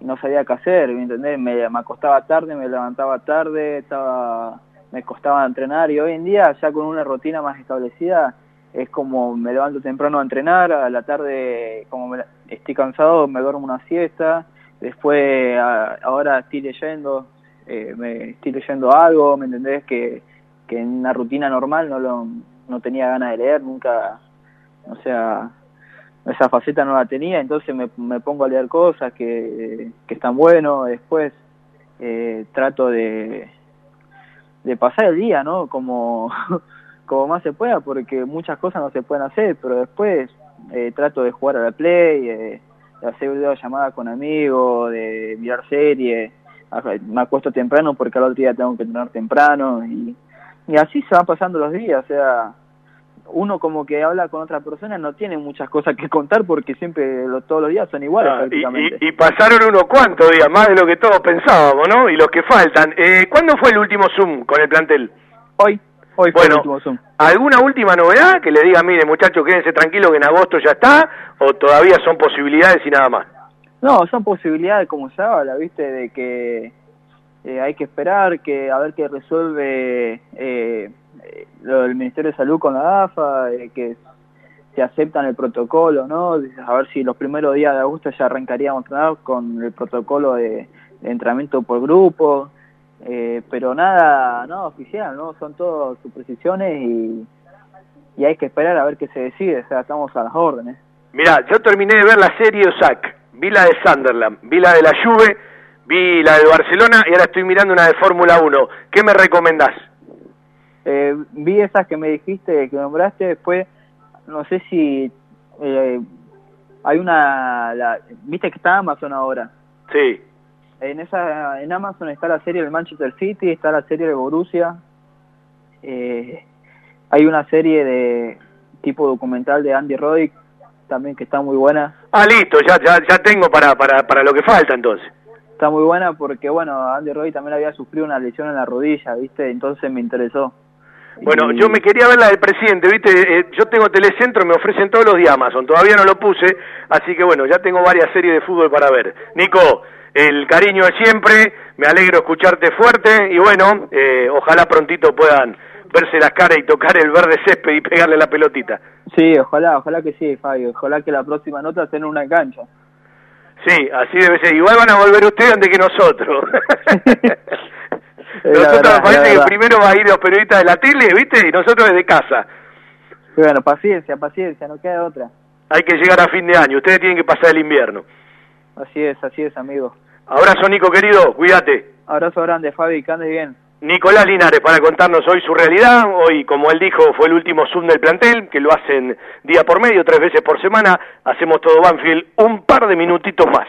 no sabía qué hacer, ¿me entendés? Me, acostaba tarde, me levantaba tarde, estaba, me costaba entrenar y hoy en día ya con una rutina más establecida es como me levanto temprano a entrenar, a la tarde como me- estoy cansado me duermo una siesta, después ahora estoy leyendo, eh, me estoy leyendo algo, ¿me entendés? Que, que en una rutina normal no lo no tenía ganas de leer, nunca, o sea, esa faceta no la tenía, entonces me, me pongo a leer cosas que, que están buenos, después eh, trato de, de pasar el día, ¿no? Como, como más se pueda, porque muchas cosas no se pueden hacer, pero después eh, trato de jugar a la play, eh, de hacer videollamadas con amigos, de mirar series, me acuesto temprano porque al otro día tengo que entrenar temprano y, y así se van pasando los días, o sea, uno como que habla con otra persona no tiene muchas cosas que contar porque siempre lo- todos los días son iguales Ah, y, prácticamente. y- y pasaron unos cuantos días, más de lo que todos pensábamos, ¿no? Y los que faltan. Eh, ¿Cuándo fue el último Zoom con el plantel? Hoy, hoy fue Bueno, el último Zoom. ¿Alguna última novedad que le diga, mire muchachos, quédense tranquilos que en agosto ya está? ¿O todavía son posibilidades y nada más? No, son posibilidades como se habla, ¿viste? De que eh, hay que esperar, que a ver qué resuelve eh, eh, lo del Ministerio de Salud con la AFA, eh, que se aceptan el protocolo, ¿no? A ver si los primeros días de agosto ya arrancaríamos con el protocolo de, entrenamiento por grupo, eh, pero nada, no oficial, ¿no? Son todo suposiciones y, y hay que esperar a ver qué se decide, o sea, estamos a las órdenes. Mirá, yo terminé de ver la serie Osak, vi la de Sunderland, vi la de la Juve, vi la de Barcelona y ahora estoy mirando una de Fórmula 1. ¿Qué me recomendás? Eh, vi esas que me dijiste, que nombraste, después, no sé si eh, hay una, la, viste que está Amazon ahora. Sí. En esa, en Amazon está la serie del Manchester City, está la serie de Borussia, eh, hay una serie de tipo documental de Andy Roddick también que está muy buena. Ah, listo, ya, ya, ya tengo para, para, para lo que falta entonces. Está muy buena porque, bueno, Andy Roddick también había sufrido una lesión en la rodilla, ¿viste? Entonces me interesó. Bueno, Y- yo me quería ver la del presidente, ¿viste? Eh, yo tengo Telecentro, me ofrecen todos los días Amazon, todavía no lo puse, así que bueno, ya tengo varias series de fútbol para ver. Nico, el cariño de siempre, me alegro escucharte fuerte y bueno, eh, ojalá prontito puedan verse las caras y tocar el verde césped y pegarle la pelotita. Sí, ojalá, ojalá que sí, Fabio. Ojalá que la próxima nota esté en una cancha. Sí, así debe ser. Igual van a volver ustedes antes que nosotros. La nosotros verdad, me parece la que primero va a ir los periodistas de la tele, ¿viste? Y nosotros desde casa. Bueno, paciencia, paciencia, no queda otra. Hay que llegar a fin de año. Ustedes tienen que pasar el invierno. Así es, así es, amigo. Abrazo, Nico, querido. Cuídate. Abrazo grande, Fabi, que andes bien. Nicolás Linares para contarnos hoy su realidad. Hoy, como él dijo, fue el último Zoom del plantel, que lo hacen día por medio, tres veces por semana. Hacemos todo Banfield un par de minutitos más.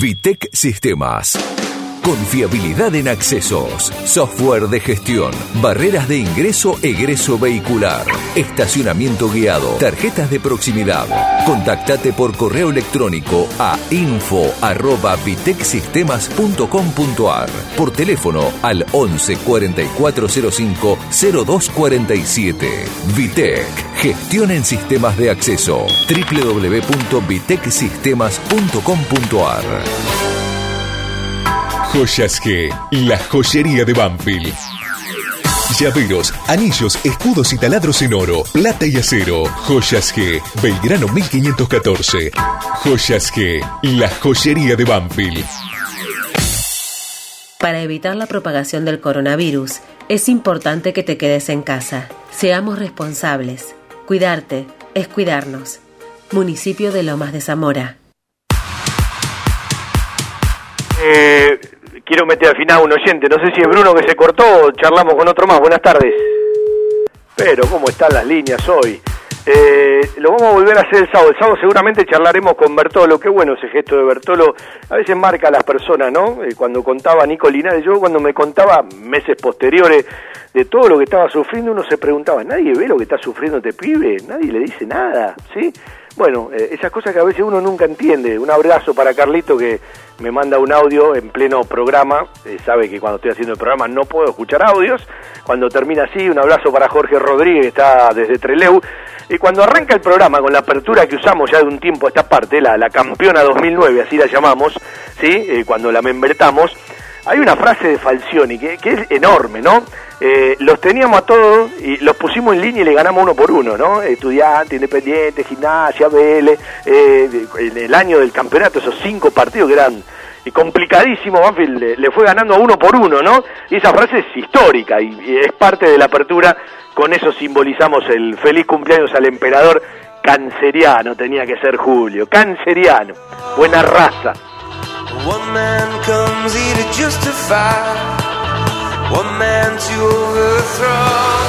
Vitec Sistemas. Confiabilidad en accesos, software de gestión, barreras de ingreso, egreso vehicular, estacionamiento guiado, tarjetas de proximidad. Contactate por correo electrónico a info@vitecsistemas.com.ar, por teléfono al 11 4405 0247. Vitec, gestión en sistemas de acceso. www.vitecsistemas.com.ar. Joyas G, la joyería de Banfield. Llaveros, anillos, escudos y taladros en oro, plata y acero. Joyas G, Belgrano 1514. Joyas G, la joyería de Banfield. Para evitar la propagación del coronavirus, es importante que te quedes en casa. Seamos responsables. Cuidarte es cuidarnos. Municipio de Lomas de Zamora. Eh, quiero meter al final un oyente, no sé si es Bruno que se cortó o charlamos con otro más. Buenas tardes. Pero, ¿cómo están las líneas hoy? Eh, lo vamos a volver a hacer el sábado. El sábado seguramente charlaremos con Bertolo. Qué bueno ese gesto de Bertolo. A veces marca a las personas, ¿no? Eh, cuando contaba Nico Linares, yo cuando me contaba meses posteriores de todo lo que estaba sufriendo, uno se preguntaba, ¿nadie ve lo que está sufriendo este pibe? Nadie le dice nada, ¿sí? Bueno, eh, esas cosas que a veces uno nunca entiende. Un abrazo para Carlito que me manda un audio en pleno programa. Eh, sabe que cuando estoy haciendo el programa no puedo escuchar audios. Cuando termina así, un abrazo para Jorge Rodríguez, que está desde Treleu. Y cuando arranca el programa con la apertura que usamos ya de un tiempo a esta parte, la, la campeona 2009, así la llamamos, ¿sí? Eh, cuando la membretamos, hay una frase de Falcioni que, es enorme, ¿no? Eh, los teníamos a todos y los pusimos en línea y le ganamos uno por uno, ¿no? Estudiante, Independiente, Gimnasia, Vélez, eh, en el año del campeonato, esos cinco partidos que eran y complicadísimo, Banfield le, le fue ganando a uno por uno, ¿no? Y esa frase es histórica y, y es parte de la apertura, con eso simbolizamos el feliz cumpleaños al emperador canceriano, tenía que ser Julio, canceriano, buena raza. One man comes here to justify, one man to overthrow.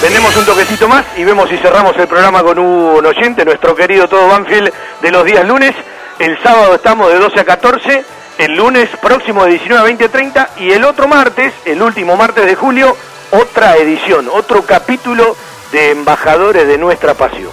Tenemos un toquecito más y vemos si cerramos el programa con un oyente, nuestro querido todo Banfield de los días lunes. El sábado estamos de 12 a 14, el lunes próximo de 19 a 20 30 y el otro martes, el último martes de julio, otra edición, otro capítulo de Embajadores de nuestra Pasión.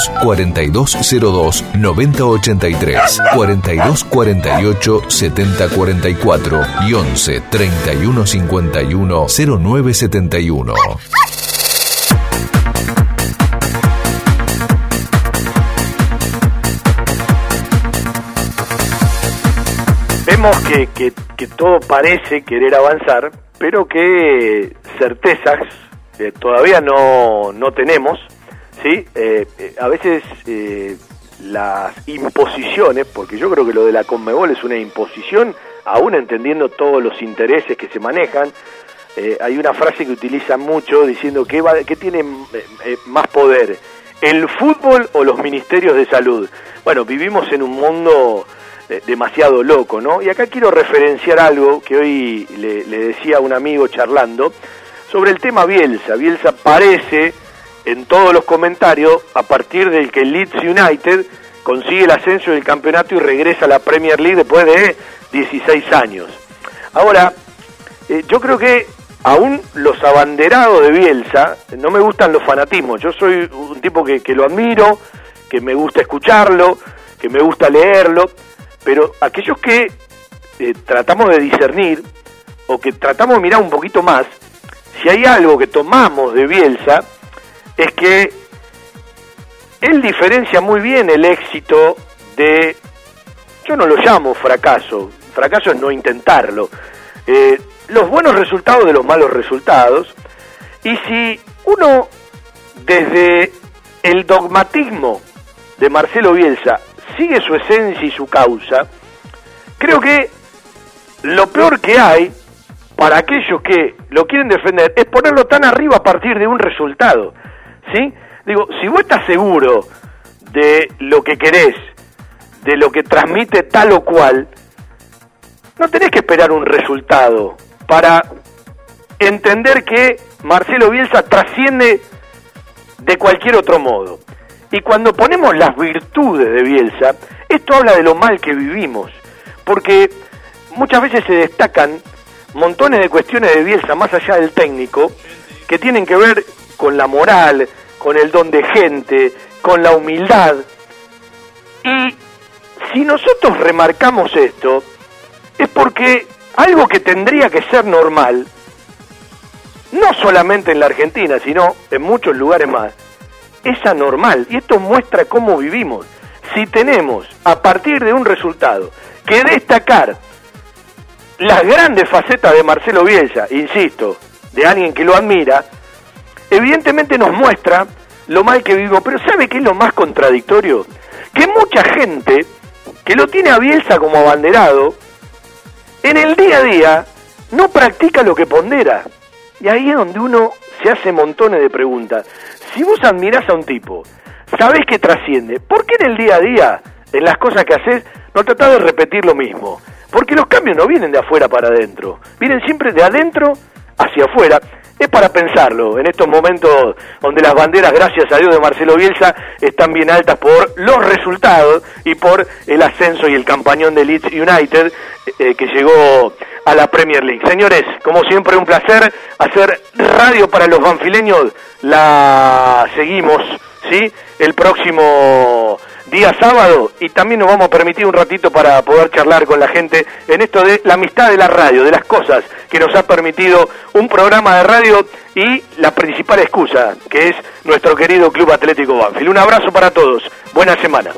4202 9083, 4248 7044 y 11 3151 0971. Vemos que, que, que todo parece querer avanzar, pero que certezas todavía no tenemos, ¿sí? Eh, eh, a veces eh, las imposiciones, porque yo creo que lo de la Conmebol es una imposición, aún entendiendo todos los intereses que se manejan. Eh, hay una frase que utilizan mucho diciendo que, va, que tiene eh, más poder, el fútbol o los ministerios de salud. Bueno, vivimos en un mundo demasiado loco, ¿no? Y acá quiero referenciar algo que hoy le, le decía a un amigo charlando sobre el tema Bielsa. Bielsa parece en todos los comentarios a partir del que Leeds United consigue el ascenso del campeonato y regresa a la Premier League después de 16 años. Ahora, eh, yo creo que aún los abanderados de Bielsa, no me gustan los fanatismos, yo soy un tipo que, que lo admiro, que me gusta escucharlo, que me gusta leerlo, pero aquellos que eh, tratamos de discernir o que tratamos de mirar un poquito más, si hay algo que tomamos de Bielsa, es que él diferencia muy bien el éxito de, yo no lo llamo fracaso, fracaso es no intentarlo, eh, los buenos resultados de los malos resultados, y si uno desde el dogmatismo de Marcelo Bielsa sigue su esencia y su causa, creo que lo peor que hay para aquellos que lo quieren defender es ponerlo tan arriba a partir de un resultado. ¿Sí? Digo, si vos estás seguro de lo que querés, de lo que transmite tal o cual, no tenés que esperar un resultado para entender que Marcelo Bielsa trasciende de cualquier otro modo. Y cuando ponemos las virtudes de Bielsa, esto habla de lo mal que vivimos, porque muchas veces se destacan montones de cuestiones de Bielsa más allá del técnico que tienen que ver con la moral, con el don de gente, con la humildad. Y si nosotros remarcamos esto, es porque algo que tendría que ser normal, no solamente en la Argentina, sino en muchos lugares más, es anormal. Y esto muestra cómo vivimos. Si tenemos, a partir de un resultado, que destacar las grandes facetas de Marcelo Bielsa, insisto, de alguien que lo admira, evidentemente nos muestra lo mal que vivimos. Pero ¿sabe qué es lo más contradictorio? Que mucha gente que lo tiene a Bielsa como abanderado, en el día a día no practica lo que pondera. Y ahí es donde uno se hace montones de preguntas. Si vos admirás a un tipo, sabés que trasciende, ¿por qué en el día a día, en las cosas que haces, no tratás de repetir lo mismo? Porque los cambios no vienen de afuera para adentro, vienen siempre de adentro hacia afuera. Es para pensarlo en estos momentos donde las banderas, gracias a Dios, de Marcelo Bielsa están bien altas por los resultados y por el ascenso y el campañón de Leeds United eh, que llegó a la Premier League. Señores, como siempre un placer hacer radio para los banfileños. La seguimos, ¿sí? El próximo día sábado y también nos vamos a permitir un ratito para poder charlar con la gente en esto de la amistad de la radio, de las cosas que nos ha permitido un programa de radio y la principal excusa, que es nuestro querido Club Atlético Banfield. Un abrazo para todos, buena semana.